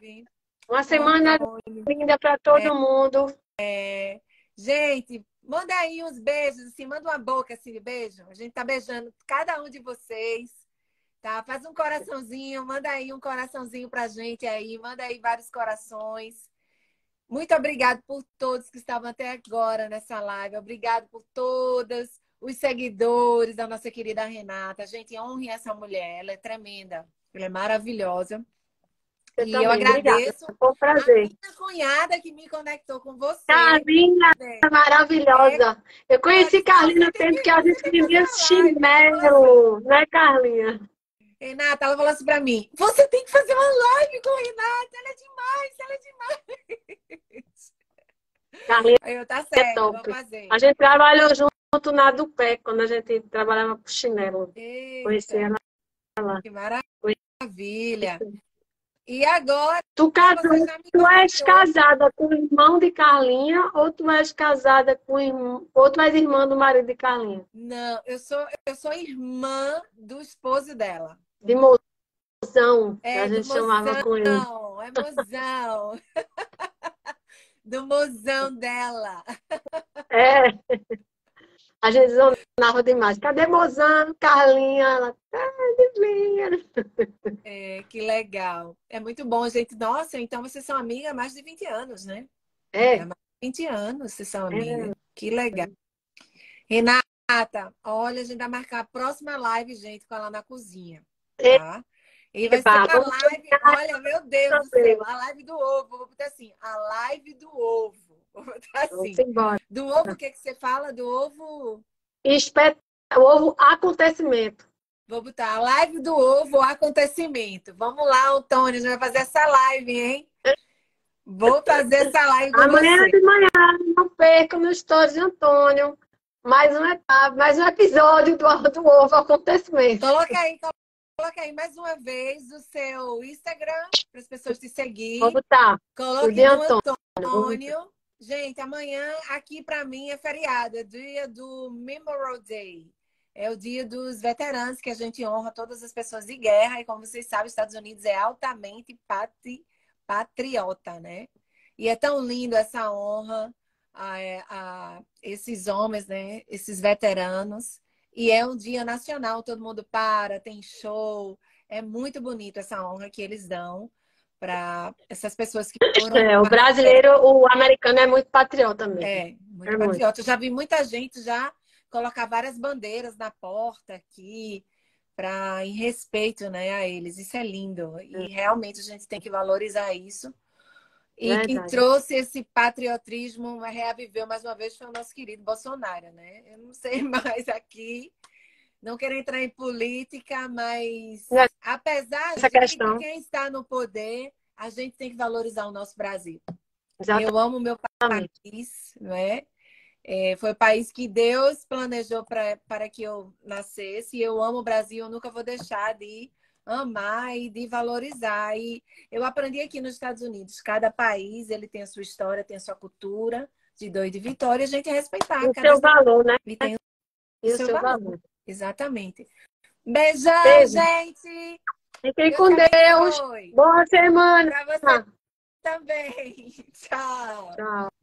Uma semana linda para todo é, mundo. É, gente, manda aí uns beijos, assim, manda uma boca assim de beijo. A gente tá beijando cada um de vocês. Tá? Faz um coraçãozinho, manda aí um coraçãozinho pra gente aí, manda aí vários corações. Muito obrigado por todos que estavam até agora nessa live. Obrigado por todas os seguidores da nossa querida Renata. Gente, honre essa mulher, ela é tremenda, ela é maravilhosa. Eu e também, eu agradeço Foi um prazer. a minha cunhada que me conectou com você. Carlinha, é. maravilhosa. Eu conheci é, Carlinha tempo que a gente vivia chinelo, né, Carlinha? Renata, ela falou assim pra mim: você tem que fazer uma live com Renata, ela é demais, ela é demais. Carlinha, eu, tá certo, é top. A gente trabalhou junto junto na do pé, quando a gente trabalhava com chinelo. Eita, Conheci ela lá. Que maravilha! E agora. Tu, casou, tu és casada com o irmão de Carlinha ou tu és casada com irmão, ou tu és irmã do marido de Carlinha? Não, eu sou, eu sou irmã do esposo dela. De mozão, é, a gente chamava com ele. É mozão. do mozão dela. É. A gente zonava demais. Cadê mozão, Carlinha? Ela, tá de É, que legal. É muito bom, gente. Nossa, então vocês são amigas há mais de 20 anos, né? É. Há mais de 20 anos vocês são amigas. É. Que legal. Renata, olha, a gente vai marcar a próxima live, gente, com ela na cozinha. É. Tá? E vai ser a live, olha, meu Deus do céu, a live do ovo. Vou botar assim, a live do ovo. Vou botar assim. Do ovo, o que, que você fala? Do ovo? Espet... O ovo acontecimento. Vou botar a live do ovo acontecimento. Vamos lá, Antônio, a gente vai fazer essa live, hein? Vou fazer essa live com Amanhã você. de manhã, não perca no stories de Antônio. Mais um etapa, mais um episódio do, do ovo acontecimento. Coloca aí, Coloca aí mais uma vez o seu Instagram para as pessoas te seguir. Vou botar. Coloque o Antônio. Antônio. Gente, amanhã aqui para mim é feriado, é dia do Memorial Day. É o dia dos veteranos que a gente honra todas as pessoas de guerra. E como vocês sabem, os Estados Unidos é altamente patri... patriota, né? E é tão lindo essa honra a, a esses homens, né? Esses veteranos. E é um dia nacional, todo mundo para, tem show. É muito bonito essa honra que eles dão para essas pessoas que foram. É, o brasileiro, o americano é muito patriota mesmo. É, muito é patriota. Muito. Eu já vi muita gente já colocar várias bandeiras na porta aqui para em respeito, né, a eles. Isso é lindo e é. realmente a gente tem que valorizar isso. E Verdade. quem trouxe esse patriotismo, reaviveu mais uma vez, foi o nosso querido Bolsonaro, né? Eu não sei mais aqui, não quero entrar em política, mas é. Apesar Essa de questão. quem está no poder, a gente tem que valorizar o nosso Brasil. Exatamente. Eu amo o meu país, não é? é? foi o país que Deus planejou pra, para que eu nascesse. E eu amo o Brasil, eu nunca vou deixar de amar e de valorizar. E eu aprendi aqui nos Estados Unidos, cada país ele tem a sua história, tem a sua cultura de dor e de vitória, a gente respeitar. O seu valor, né? Ele tem o seu, seu valor. valor. Exatamente. Beijão, Beijo. gente! Fiquem com Deus! Boa semana! Pra você também! Tchau! Tchau!